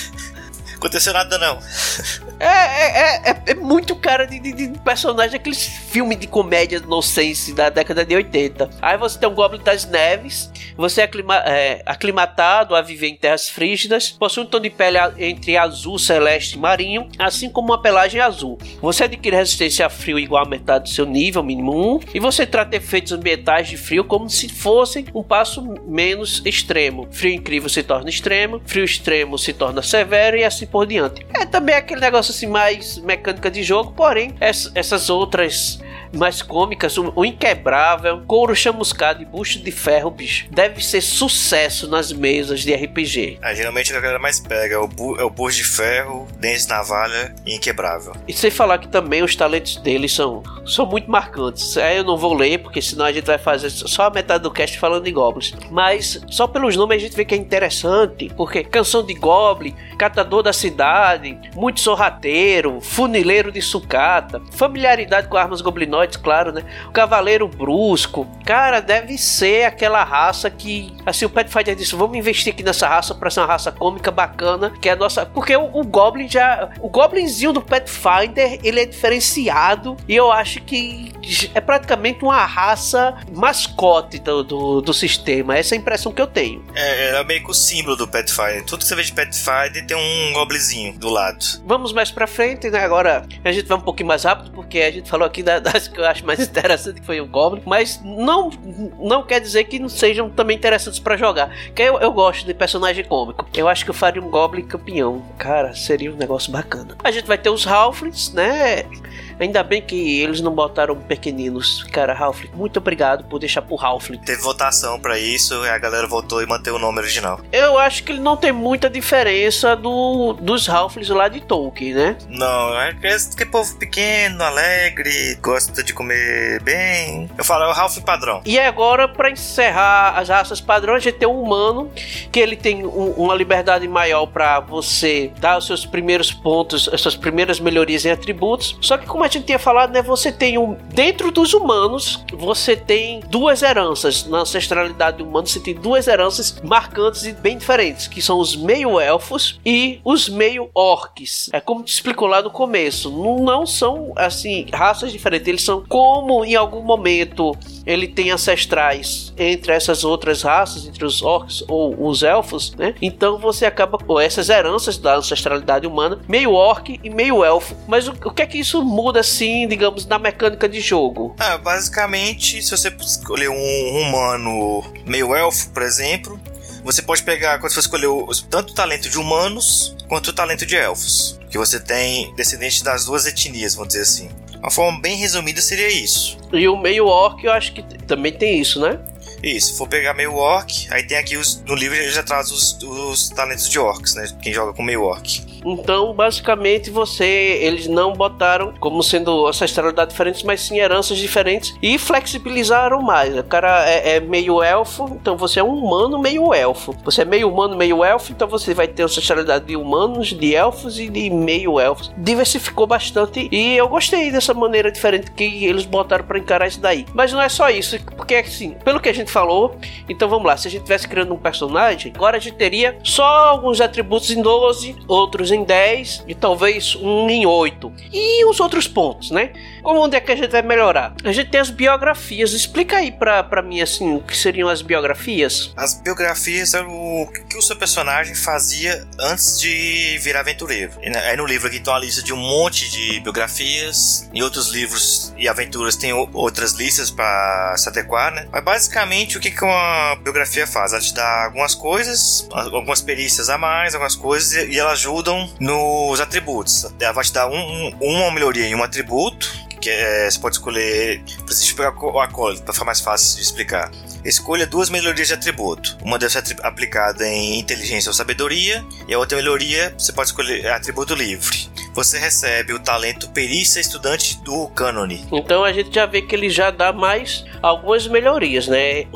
(laughs) Aconteceu nada não. É, é, é, é, muito cara de, de, de personagem daqueles filmes de comédia nonsense da década de 80. Aí você tem um Goblin das Neves, você é, aclima, é aclimatado a viver em terras frígidas, possui um tom de pele entre azul, celeste e marinho, assim como uma pelagem azul. Você adquire resistência a frio igual a metade do seu nível, mínimo 1, e você trata efeitos ambientais de frio como se fossem um passo menos extremo. Frio incrível se torna extremo, frio extremo se torna severo e assim por diante. É também aquele negócio assim mais mecânica de jogo, porém essas outras mais cômicas, o, Inquebrável, Couro Chamuscado e Bucho de Ferro, bicho, deve ser sucesso nas mesas de RPG. É, geralmente a galera mais pega é o, bu é o Bucho de Ferro, Dente Navalha e Inquebrável. E sem falar que também os talentos deles são, são muito marcantes. Aí eu não vou ler, porque senão a gente vai fazer só a metade do cast falando de Goblins. Mas só pelos nomes a gente vê que é interessante, porque Canção de Goblin, Catador da Cidade, Muito Sorrateiro, Funileiro de Sucata, Familiaridade com Armas Goblinosas claro, né? O Cavaleiro Brusco. Cara, deve ser aquela raça que. Assim, o Pathfinder disse: vamos investir aqui nessa raça pra ser uma raça cômica bacana. Que é a nossa. Porque o, o Goblin já. O Goblinzinho do Pathfinder, ele é diferenciado. E eu acho que é praticamente uma raça mascote do, do, do sistema. Essa é a impressão que eu tenho. É, é meio que o símbolo do Pathfinder. Tudo que você vê de Pathfinder tem um Goblinzinho do lado. Vamos mais pra frente, né? Agora a gente vai um pouquinho mais rápido, porque a gente falou aqui das que eu acho mais (laughs) interessante que foi o Goblin, mas não, não quer dizer que não sejam também interessantes para jogar. Que eu, eu gosto de personagem cômico. Eu acho que eu faria um Goblin campeão. Cara, seria um negócio bacana. A gente vai ter os Halflings, né? Ainda bem que eles não botaram pequeninos. Cara, Ralph, muito obrigado por deixar pro Ralph. Teve votação para isso e a galera votou e manteve o nome original. Eu acho que ele não tem muita diferença do, dos Ralphs lá de Tolkien, né? Não, é que, é povo pequeno, alegre, gosta de comer bem. Eu falo, é o Ralph padrão. E agora, para encerrar as raças padrões, a gente tem um humano que ele tem um, uma liberdade maior para você dar os seus primeiros pontos, as suas primeiras melhorias em atributos. Só que como a gente tinha falado, né? Você tem um. Dentro dos humanos, você tem duas heranças. Na ancestralidade humana, você tem duas heranças marcantes e bem diferentes, que são os meio-elfos e os meio-orcs. É como te explicou lá no começo. Não são, assim, raças diferentes. Eles são como em algum momento ele tem ancestrais entre essas outras raças, entre os orcs ou os elfos, né? Então você acaba com essas heranças da ancestralidade humana, meio orc e meio elfo. Mas o, o que é que isso muda assim, digamos, na mecânica de jogo? Ah, basicamente, se você escolher um humano meio elfo, por exemplo, você pode pegar, quando você escolher tanto o talento de humanos quanto o talento de elfos. Que você tem descendente das duas etnias, vamos dizer assim. Uma forma bem resumida seria isso. E o meio orc eu acho que também tem isso, né? Isso, for pegar meio orc, aí tem aqui os, no livro já traz os, os talentos de orcs, né? Quem joga com meio orc. Então, basicamente, você eles não botaram como sendo ancestralidade diferentes, mas sim heranças diferentes e flexibilizaram mais. O cara é, é, meio elfo, então você é um humano meio elfo. Você é meio humano meio elfo, então você vai ter ancestralidade de humanos, de elfos e de meio elfos. Diversificou bastante e eu gostei dessa maneira diferente que eles botaram para encarar isso daí. Mas não é só isso, porque assim, pelo que a gente falou, então vamos lá, se a gente tivesse criando um personagem, agora a gente teria só alguns atributos em 12, outros em 10 e talvez um em 8. E os outros pontos, né? Como onde é que a gente vai melhorar? A gente tem as biografias. Explica aí pra, pra mim, assim, o que seriam as biografias. As biografias é o que o seu personagem fazia antes de virar aventureiro. Aí no livro aqui tem uma lista de um monte de biografias. Em outros livros e aventuras tem outras listas para se adequar, né? Mas basicamente o que uma biografia faz? Ela te dá algumas coisas, algumas perícias a mais, algumas coisas, e elas ajudam nos atributos. Ela vai te dar um, um, uma melhoria em um atributo, que é, você pode escolher. Preciso pegar o acólito para ficar mais fácil de explicar. Escolha duas melhorias de atributo. Uma deve ser aplicada em inteligência ou sabedoria, e a outra melhoria você pode escolher atributo livre. Você recebe o talento perícia estudante do cânone. Então a gente já vê que ele já dá mais algumas melhorias, né?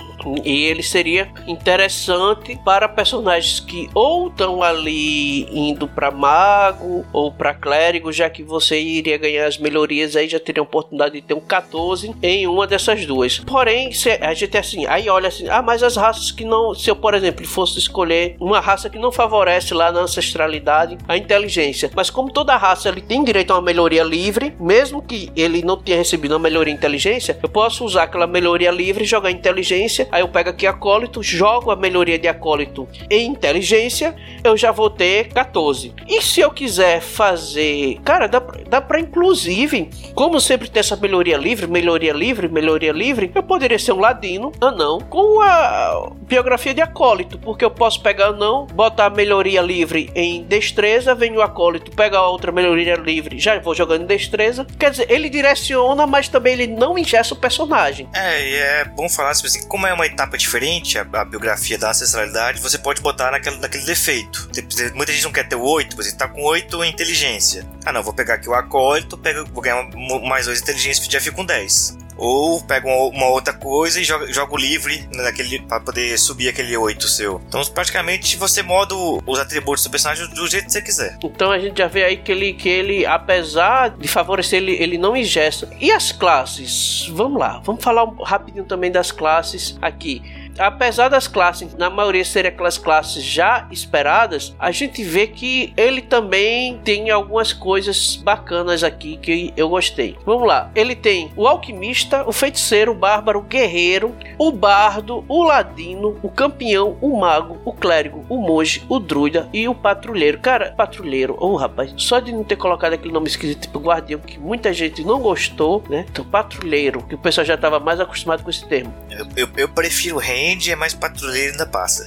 E ele seria interessante para personagens que ou estão ali indo para mago ou para clérigo, já que você iria ganhar as melhorias aí, já teria a oportunidade de ter um 14 em uma dessas duas. Porém, a gente assim, aí olha assim, ah, mas as raças que não, se eu, por exemplo, fosse escolher uma raça que não favorece lá na ancestralidade a inteligência, mas como toda raça ele tem direito a uma melhoria livre, mesmo que ele não tenha recebido uma melhoria em inteligência, eu posso usar aquela melhoria livre e jogar inteligência Aí eu pego aqui acólito, jogo a melhoria de acólito em inteligência, eu já vou ter 14. E se eu quiser fazer. Cara, dá, dá pra inclusive, como sempre ter essa melhoria livre, melhoria livre, melhoria livre, eu poderia ser um ladino, anão, com a biografia de acólito, porque eu posso pegar anão, botar a melhoria livre em destreza, vem o acólito, pega a outra melhoria livre, já vou jogando em destreza. Quer dizer, ele direciona, mas também ele não ingessa o personagem. É, e é bom falar, tipo assim, como é uma etapa diferente, a, a, biografia da ancestralidade, você pode botar naquele, naquele defeito. Muita gente não quer ter o 8, você tá com 8 em inteligência. Ah, não, vou pegar aqui o acólito, pego, vou ganhar mais 2 inteligência, já fico com 10. Ou pego uma, outra coisa e jogo, jogo livre naquele para poder subir aquele 8 seu. Então, praticamente você moda os atributos do personagem do jeito que você quiser. Então a gente já vê aí que ele, que ele apesar de favorecer, ele, ele não ingesta. E as classes? Vamos lá, vamos falar rapidinho também das classes aqui apesar das classes, na maioria serem aquelas classes já esperadas, a gente vê que ele também tem algumas coisas bacanas aqui que eu gostei. Vamos lá, ele tem o alquimista, o feiticeiro, o bárbaro, o guerreiro, o bardo, o ladino, o campeão, o mago, o clérigo, o monge, o druida e o patrulheiro. Cara, patrulheiro, oh rapaz, só de não ter colocado aquele nome esquisito tipo guardião que muita gente não gostou, né? Então, patrulheiro, que o pessoal já estava mais acostumado com esse termo. Eu, eu, eu prefiro rei Range é mais patrulheiro ainda passa.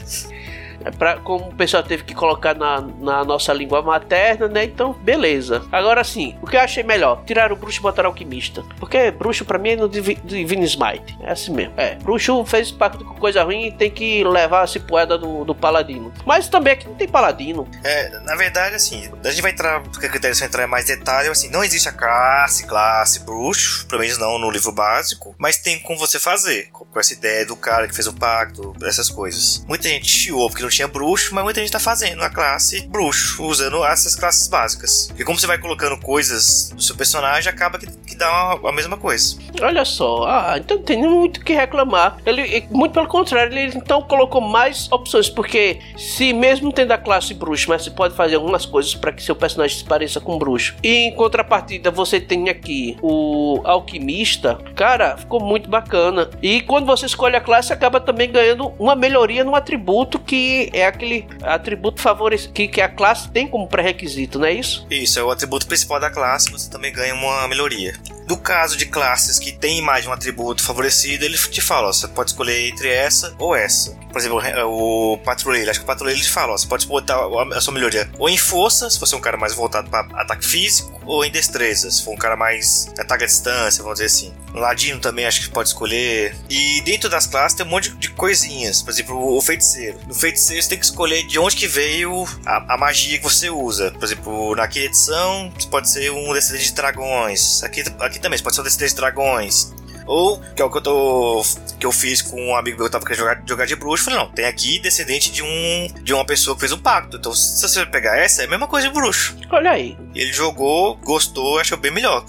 É pra, como o pessoal teve que colocar na, na nossa língua materna, né? Então, beleza. Agora sim, o que eu achei melhor? Tirar o bruxo e botar o alquimista. Porque bruxo pra mim é no Divine Smite. É assim mesmo. É, bruxo fez pacto com coisa ruim e tem que levar a cipueda do, do paladino. Mas também aqui não tem paladino. É, na verdade, assim, a gente vai entrar, porque critério se entrar em mais detalhe, assim, não existe a classe, classe, bruxo, pelo menos não no livro básico, mas tem como você fazer, com essa ideia do cara que fez o pacto, essas coisas. Muita gente chiou porque não tinha bruxo, mas muita gente tá fazendo a classe bruxo, usando essas classes básicas. E como você vai colocando coisas no seu personagem, acaba que, que dá uma, a mesma coisa. Olha só, ah, então não tem muito o que reclamar. Ele, muito pelo contrário, ele então colocou mais opções, porque se mesmo tendo a classe bruxo, mas você pode fazer algumas coisas para que seu personagem se pareça com bruxo. E em contrapartida, você tem aqui o alquimista, cara, ficou muito bacana. E quando você escolhe a classe, acaba também ganhando uma melhoria no atributo que é aquele atributo favorecido que, que a classe tem como pré-requisito, não é isso? Isso, é o atributo principal da classe, você também ganha uma melhoria. No caso de classes que tem mais de um atributo favorecido, ele te fala, ó, você pode escolher entre essa ou essa. Por exemplo, o patrulheiro, acho que o patrulheiro te fala, ó, você pode botar a sua melhoria ou em força, se você é um cara mais voltado para ataque físico, ou em destreza, se for um cara mais ataque à distância, vamos dizer assim. No ladino também acho que pode escolher. E dentro das classes tem um monte de coisinhas. Por exemplo, o feiticeiro. No feiticeiro você tem que escolher de onde que veio a, a magia que você usa. Por exemplo, naquela edição pode ser um descendente de dragões. Aqui, aqui também pode ser um descendente de dragões. Ou, que é o que eu tô. Que eu fiz com um amigo meu que tava querendo jogar, jogar de bruxo. Falei, não, tem aqui descendente de um. de uma pessoa que fez um pacto. Então, se você pegar essa, é a mesma coisa de bruxo. Olha aí. Ele jogou, gostou, achou bem melhor.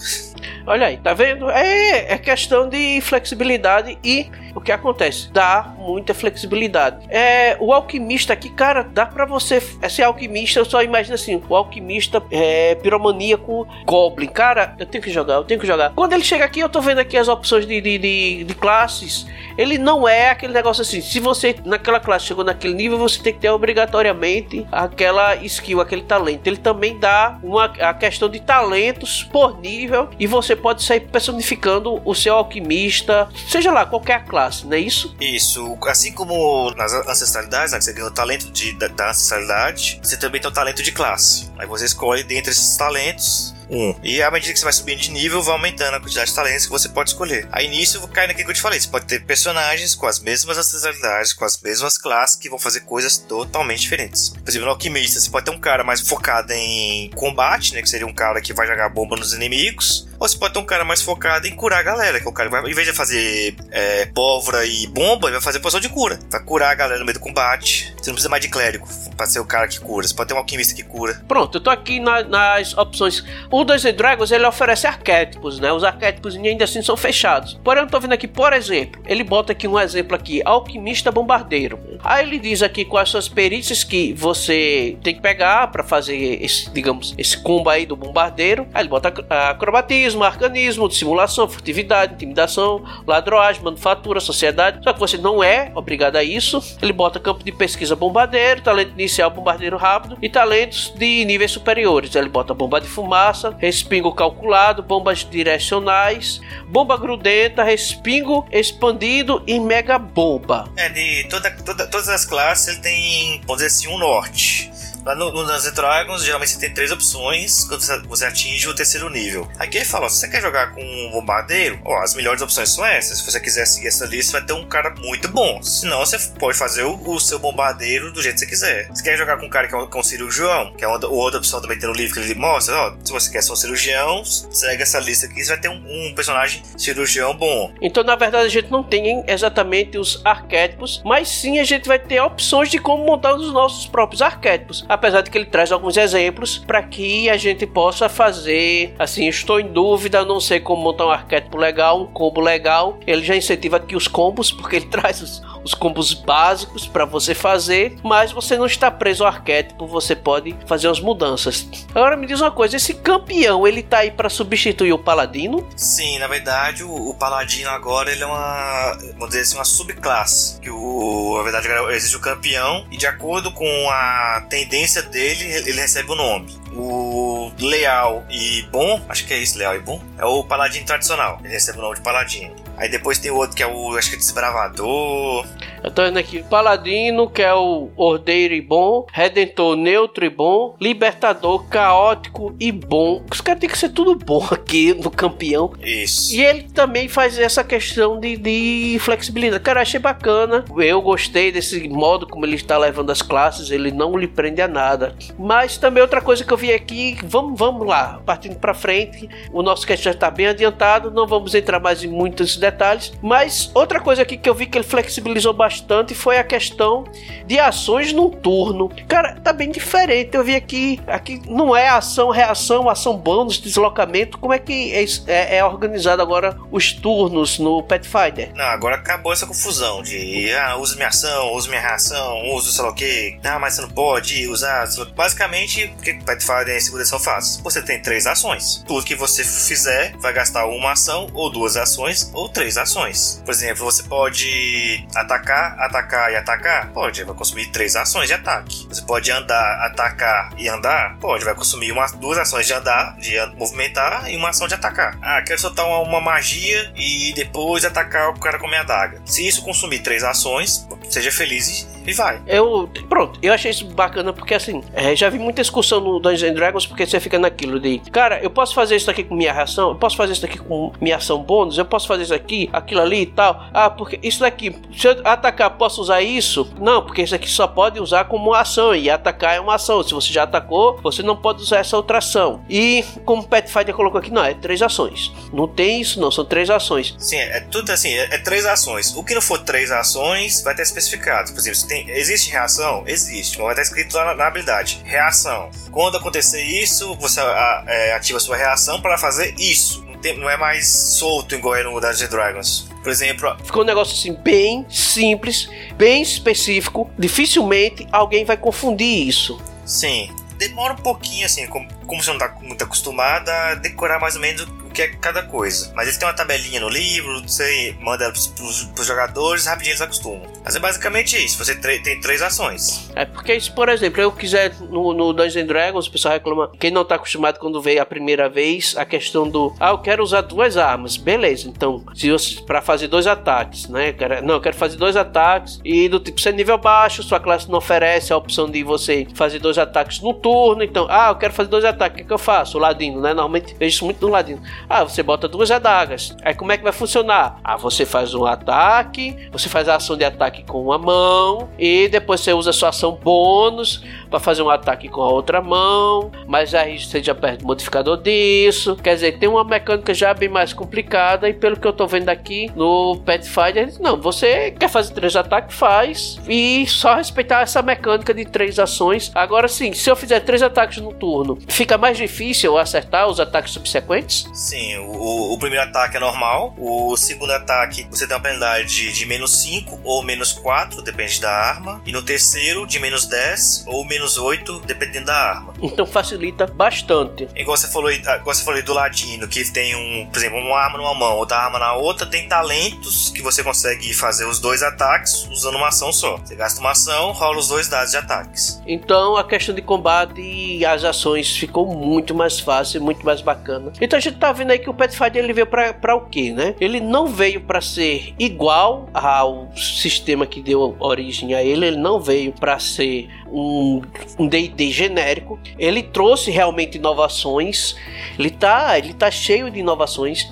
Olha aí, tá vendo? É, é questão de flexibilidade e o que acontece? Dá muita flexibilidade. É, o alquimista aqui, cara, dá para você ser alquimista, eu só imagino assim, o alquimista é, piromaníaco Goblin. Cara, eu tenho que jogar, eu tenho que jogar. Quando ele chega aqui, eu tô vendo aqui as opções de, de, de, de classes. Ele não é aquele negócio assim, se você naquela classe chegou naquele nível, você tem que ter obrigatoriamente aquela skill, aquele talento. Ele também dá uma a questão de talentos por nível e você pode sair personificando o seu alquimista, seja lá qualquer classe, não é isso? Isso, assim como nas ancestralidades, né, você ganha o talento de, da, da ancestralidade, você também tem o talento de classe. Aí você escolhe dentre esses talentos 1. E à medida que você vai subindo de nível, vai aumentando a quantidade de talentos que você pode escolher. Aí nisso cai naquilo que eu te falei. Você pode ter personagens com as mesmas ancestralidades, com as mesmas classes, que vão fazer coisas totalmente diferentes. Por exemplo, no Alquimista, você pode ter um cara mais focado em combate, né? Que seria um cara que vai jogar bomba nos inimigos. Ou você pode ter um cara mais focado em curar a galera, que é o cara que vai, em vez de fazer é, pólvora e bomba, ele vai fazer poção de cura. Vai curar a galera no meio do combate. Você não precisa mais de clérigo pra ser o cara que cura. Você pode ter um alquimista que cura. Pronto, eu tô aqui na, nas opções. O Dungeons Dragons ele oferece arquétipos, né? Os arquétipos ainda assim são fechados. Porém, eu tô vendo aqui, por exemplo, ele bota aqui um exemplo aqui: alquimista bombardeiro. Aí ele diz aqui quais são as perícias que você tem que pegar para fazer esse, digamos, esse combo aí do bombardeiro. Aí ele bota acrobatismo, arcanismo, simulação, furtividade, intimidação, ladroagem, manufatura, sociedade. Só que você não é obrigado a isso. Ele bota campo de pesquisa bombardeiro, talento inicial bombardeiro rápido e talentos de níveis superiores. Ele bota bomba de fumaça, respingo calculado, bombas direcionais, bomba grudenta, respingo expandido e mega bomba. É, de toda, toda, todas as classes ele tem, vamos dizer assim, um norte. Lá no, no Dungeons Dragons, geralmente você tem três opções quando você atinge o terceiro nível. Aqui ele fala: se você quer jogar com um bombardeiro, ó, as melhores opções são essas. Se você quiser seguir essa lista, vai ter um cara muito bom. Senão, você pode fazer o, o seu bombardeiro do jeito que você quiser. Se quer jogar com um cara que é um, é um cirurgião, que é uma outra opção também tem no livro que ele mostra: ó, se você quer ser um cirurgião, segue essa lista aqui, você vai ter um, um personagem cirurgião bom. Então, na verdade, a gente não tem exatamente os arquétipos, mas sim a gente vai ter opções de como montar os nossos próprios arquétipos apesar de que ele traz alguns exemplos para que a gente possa fazer. Assim, estou em dúvida, não sei como montar um arquétipo legal, um combo legal. Ele já incentiva aqui os combos, porque ele (laughs) traz os, os combos básicos para você fazer, mas você não está preso ao arquétipo, você pode fazer as mudanças. Agora me diz uma coisa, esse campeão, ele tá aí para substituir o paladino? Sim, na verdade, o, o, paladino agora ele é uma, vamos dizer assim, uma subclasse, que o, na verdade existe o campeão e de acordo com a tendência dele, ele recebe o nome. O leal e bom, acho que é isso, leal e bom, é o paladino tradicional. Ele recebe o nome de paladino. Aí depois tem o outro que é o, acho que é desbravador. Eu tô vendo aqui, Paladino, que é o ordeiro e bom, Redentor neutro e bom, Libertador caótico e bom. Os caras tem que ser tudo bom (laughs) aqui no campeão. Isso. E ele também faz essa questão de, de flexibilidade. Cara, achei bacana. Eu gostei desse modo como ele está levando as classes, ele não lhe prende a nada. Mas também outra coisa que eu vi aqui, vamos, vamos lá, partindo para frente. O nosso cast já está bem adiantado, não vamos entrar mais em muitos detalhes. Mas outra coisa aqui que eu vi que ele flexibilizou bastante foi a questão de ações num turno. Cara, tá bem diferente. Eu vi aqui, aqui não é ação, reação, ação bônus, deslocamento. Como é que é, é, é organizado agora os turnos no Pathfinder? Não, agora acabou essa confusão de ah, usa minha ação, usa minha reação, usa sei lá o que. Ah, mas você não pode usar. Basicamente, o que Pathfinder em segunda edição faz? Você tem três ações. Tudo que você fizer vai gastar uma ação, ou duas ações, ou três ações. Por exemplo, você pode atacar atacar, e atacar? Pode, vai consumir três ações de ataque. Você pode andar, atacar e andar? Pode, vai consumir uma, duas ações de andar, de movimentar e uma ação de atacar. Ah, quero soltar uma, uma magia e depois atacar o cara com minha adaga. Se isso consumir três ações, seja feliz e vai. Eu, pronto, eu achei isso bacana porque assim, é, já vi muita discussão no Dungeons Dragons porque você fica naquilo de, cara, eu posso fazer isso aqui com minha reação, eu posso fazer isso aqui com minha ação bônus, eu posso fazer isso aqui, aquilo ali e tal. Ah, porque isso daqui, se eu atacar, posso usar isso? Não, porque isso aqui só pode usar como ação e atacar é uma ação. Se você já atacou, você não pode usar essa outra ação. E como o Pathfinder colocou aqui, não, é três ações. Não tem isso, não, são três ações. Sim, é tudo assim, é, é três ações. O que não for três ações vai ter especificado. Por exemplo, tem, existe reação? Existe, mas vai estar escrito lá na, na habilidade. Reação. Quando acontecer isso, você a, é, ativa sua reação para fazer isso tem, não é mais solto igual é no Dungeons Dragons. Por exemplo, ficou um negócio assim bem simples, bem específico. Dificilmente alguém vai confundir isso. Sim, demora um pouquinho assim, como, como você não está muito acostumada a decorar mais ou menos que é cada coisa. Mas eles têm uma tabelinha no livro, você manda pros, pros, pros jogadores, rapidinho eles acostumam. Mas é basicamente isso, você tem três ações. É porque se, por exemplo, eu quiser no, no Dungeons Dragons, o pessoal reclama, quem não tá acostumado quando veio a primeira vez, a questão do, ah, eu quero usar duas armas. Beleza, então, se você, pra fazer dois ataques, né? não, eu quero fazer dois ataques e do tipo, você é nível baixo, sua classe não oferece a opção de você fazer dois ataques no turno, então, ah, eu quero fazer dois ataques, o que, que eu faço? O ladino, né? Normalmente vejo isso muito no ladino. Ah, você bota duas adagas. Aí como é que vai funcionar? Ah, você faz um ataque, você faz a ação de ataque com uma mão e depois você usa a sua ação bônus para fazer um ataque com a outra mão, mas aí você já perde o modificador disso. Quer dizer, tem uma mecânica já bem mais complicada e pelo que eu tô vendo aqui no Pathfinder, não, você quer fazer três ataques, faz e só respeitar essa mecânica de três ações. Agora sim, se eu fizer três ataques no turno, fica mais difícil acertar os ataques subsequentes? Sim, o, o primeiro ataque é normal, o segundo ataque você tem uma penalidade de menos 5 ou menos 4, depende da arma, e no terceiro de menos 10 ou menos menos 8, dependendo da arma. Então facilita bastante. Igual você falou, igual você falou do ladino, que tem um, por exemplo, uma arma numa mão, outra arma na outra, tem talentos que você consegue fazer os dois ataques usando uma ação só. Você gasta uma ação, rola os dois dados de ataques. Então a questão de combate e as ações ficou muito mais fácil, muito mais bacana. Então a gente tá vendo aí que o Pathfinder ele veio para o quê, né? Ele não veio para ser igual ao sistema que deu origem a ele, ele não veio para ser um D&D genérico. Ele trouxe realmente inovações. Ele tá, ele tá cheio de inovações.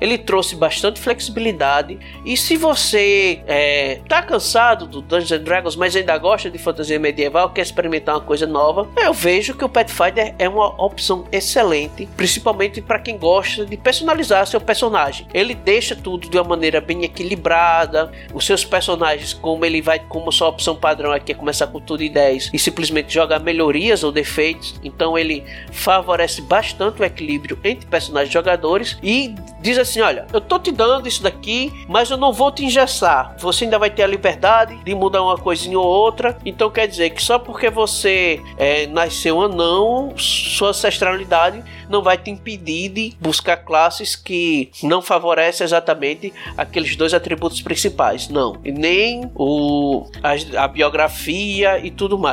Ele trouxe bastante flexibilidade. E se você é, tá cansado do Dungeons Dragons, mas ainda gosta de fantasia medieval, quer experimentar uma coisa nova, eu vejo que o Pathfinder é uma opção excelente, principalmente para quem gosta de personalizar seu personagem. Ele deixa tudo de uma maneira bem equilibrada. Os seus personagens, como ele vai, como sua opção padrão aqui é começar com tudo em 10 e simplesmente jogar melhorias ou defeitos. Então ele favorece bastante o equilíbrio entre personagens e jogadores e diz assim: olha, eu tô te dando isso daqui, mas eu não vou te engessar. Você ainda vai ter a liberdade de mudar uma coisinha ou outra. Então quer dizer que só porque você é, nasceu anão, sua ancestralidade não vai te impedir de buscar classes que não favorecem exatamente aqueles dois atributos principais. Não. E nem o, a, a biografia e tudo mais.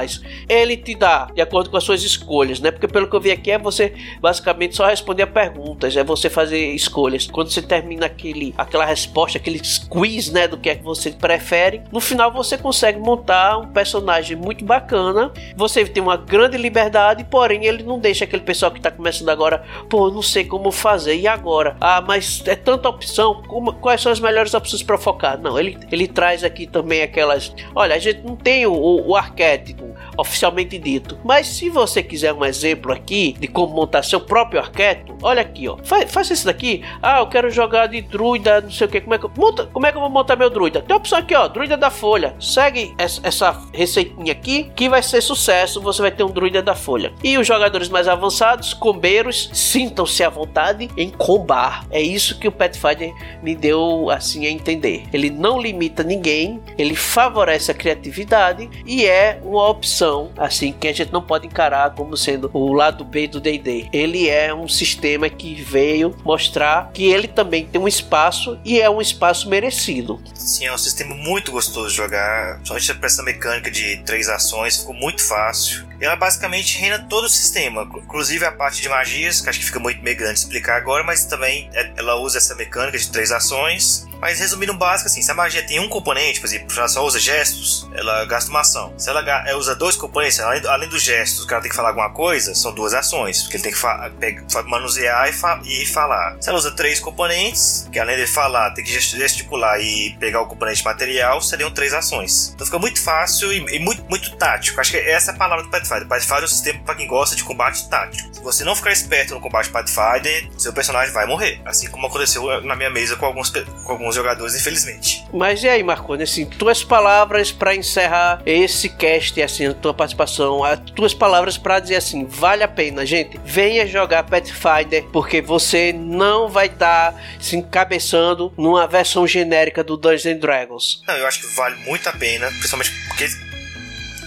Ele te dá de acordo com as suas escolhas, né? Porque pelo que eu vi aqui é você basicamente só responder a perguntas, é você fazer escolhas. Quando você termina aquele, aquela resposta, aquele quiz, né, do que é que você prefere, no final você consegue montar um personagem muito bacana. Você tem uma grande liberdade, porém ele não deixa aquele pessoal que está começando agora, pô, não sei como fazer e agora. Ah, mas é tanta opção, como, quais são as melhores opções para focar? Não, ele, ele traz aqui também aquelas, olha, a gente não tem o, o arquétipo oficialmente dito, mas se você quiser um exemplo aqui de como montar seu próprio arquétipo, olha aqui, ó. Faz, faça isso daqui. Ah, eu quero jogar de druida, não sei o que. Como é que, monta, como é que eu vou montar meu druida? Tem a opção aqui, ó. Druida da folha. Segue essa, essa receitinha aqui que vai ser sucesso. Você vai ter um druida da folha. E os jogadores mais avançados, combeiros, sintam-se à vontade em combar. É isso que o Pathfinder me deu assim a entender. Ele não limita ninguém, ele favorece a criatividade e é uma opção assim que a gente não pode encarar como sendo o lado B do D&D. Ele é um sistema que veio mostrar que ele também tem um espaço e é um espaço merecido. Sim, é um sistema muito gostoso de jogar. Só para essa mecânica de três ações, ficou muito fácil. Ela basicamente reina todo o sistema, inclusive a parte de magias, que acho que fica muito meio grande explicar agora, mas também é, ela usa essa mecânica de três ações. Mas resumindo básico, assim, se a magia tem um componente, por exemplo, ela só usa gestos, ela gasta uma ação. Se ela usa dois componentes, além, além dos gestos, o cara tem que falar alguma coisa, são duas ações, porque ele tem que manusear e, fa e, falar. Se ela usa três componentes, que além de falar, tem que gesticular e pegar o componente material, seriam três ações. Então fica muito fácil e, e muito, muito tático. Acho que essa é a palavra do Pathfinder. Pathfinder é um sistema para quem gosta de combate tático. Se você não ficar esperto no combate Pathfinder, seu personagem vai morrer. Assim como aconteceu na minha mesa com alguns, com alguns alguns jogadores, infelizmente. Mas e aí, Marconi, assim, tuas palavras para encerrar esse cast, assim, a tua participação, as tuas palavras para dizer assim, vale a pena, gente, venha jogar Pathfinder, porque você não vai estar tá se encabeçando numa versão genérica do Dungeons Dragons. Não, eu acho que vale muito a pena, principalmente porque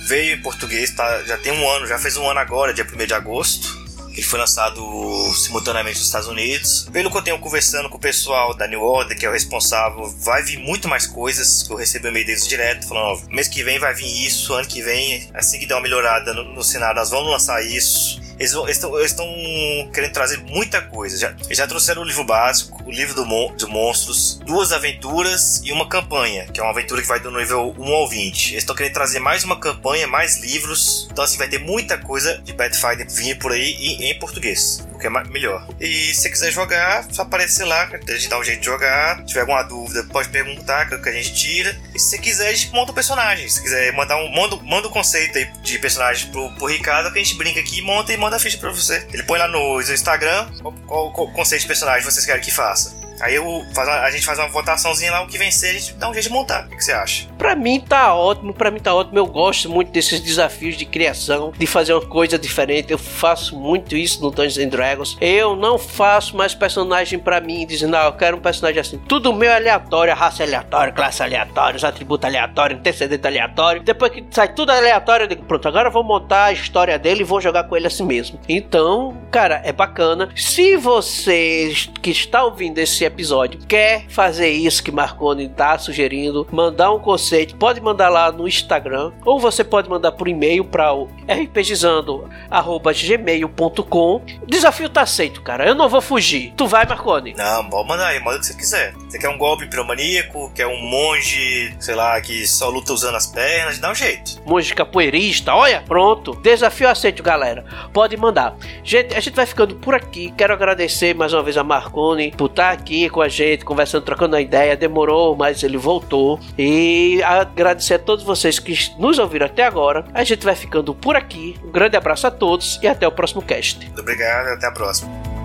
veio em português, tá, já tem um ano, já fez um ano agora, dia 1 de agosto. Ele foi lançado simultaneamente nos Estados Unidos. Pelo que eu tenho conversando com o pessoal da New Order, que é o responsável, vai vir muito mais coisas. Eu recebi um e-mail deles direto, falando: ó, mês que vem vai vir isso, ano que vem, assim que der uma melhorada no, no cenário, nós vamos lançar isso. Eles estão querendo trazer muita coisa. Já, já trouxeram o livro básico, o livro do mon, de monstros, duas aventuras e uma campanha, que é uma aventura que vai do nível 1 ao 20. Eles estão querendo trazer mais uma campanha, mais livros. Então, assim, vai ter muita coisa de Pathfinder vir por aí em, em português, o que é melhor. E se quiser jogar, só aparecer lá, a gente dá um jeito de jogar. Se tiver alguma dúvida, pode perguntar, que a gente tira. E se quiser, a gente monta um personagem. Se quiser mandar um, manda, manda um conceito aí de personagem pro, pro Ricardo, que a gente brinca aqui, monta e manda a ficha pra você. Ele põe lá no Instagram qual, qual, qual conceito de personagem vocês querem que faça. Aí eu a gente faz uma votaçãozinha lá, o que vencer, a gente dá um jeito de montar. O que você acha? Pra mim tá ótimo, pra mim tá ótimo. Eu gosto muito desses desafios de criação, de fazer uma coisa diferente. Eu faço muito isso no Dungeons and Dragons. Eu não faço mais personagem pra mim, dizendo, ah, eu quero um personagem assim. Tudo meu é aleatório, raça aleatória, classe aleatória, os atributos aleatórios, antecedente aleatório. Depois que sai tudo aleatório, eu digo, pronto, agora eu vou montar a história dele e vou jogar com ele assim mesmo. Então, cara, é bacana. Se você que está ouvindo esse episódio quer fazer isso que Marconi está sugerindo, mandar um conceito, pode mandar lá no Instagram ou você pode mandar por e-mail para o rpgizando@gmail.com. Desafio tá aceito, cara. Eu não vou fugir. Tu vai, Marconi? Não, pode mandar aí, manda o que você quiser. Você quer um golpe piromaníaco, quer um monge, sei lá, que só luta usando as pernas, dá um jeito. Monge capoeirista, olha, pronto. Desafio aceito, galera. Pode mandar. Gente, a gente vai ficando por aqui. Quero agradecer mais uma vez a Marconi por estar aqui com a gente, conversando, trocando a ideia. Demorou, mas ele voltou. E agradecer a todos vocês que nos ouviram até agora. A gente vai ficando por aqui. Um grande abraço a todos e até o próximo cast. Muito obrigado, até a próxima.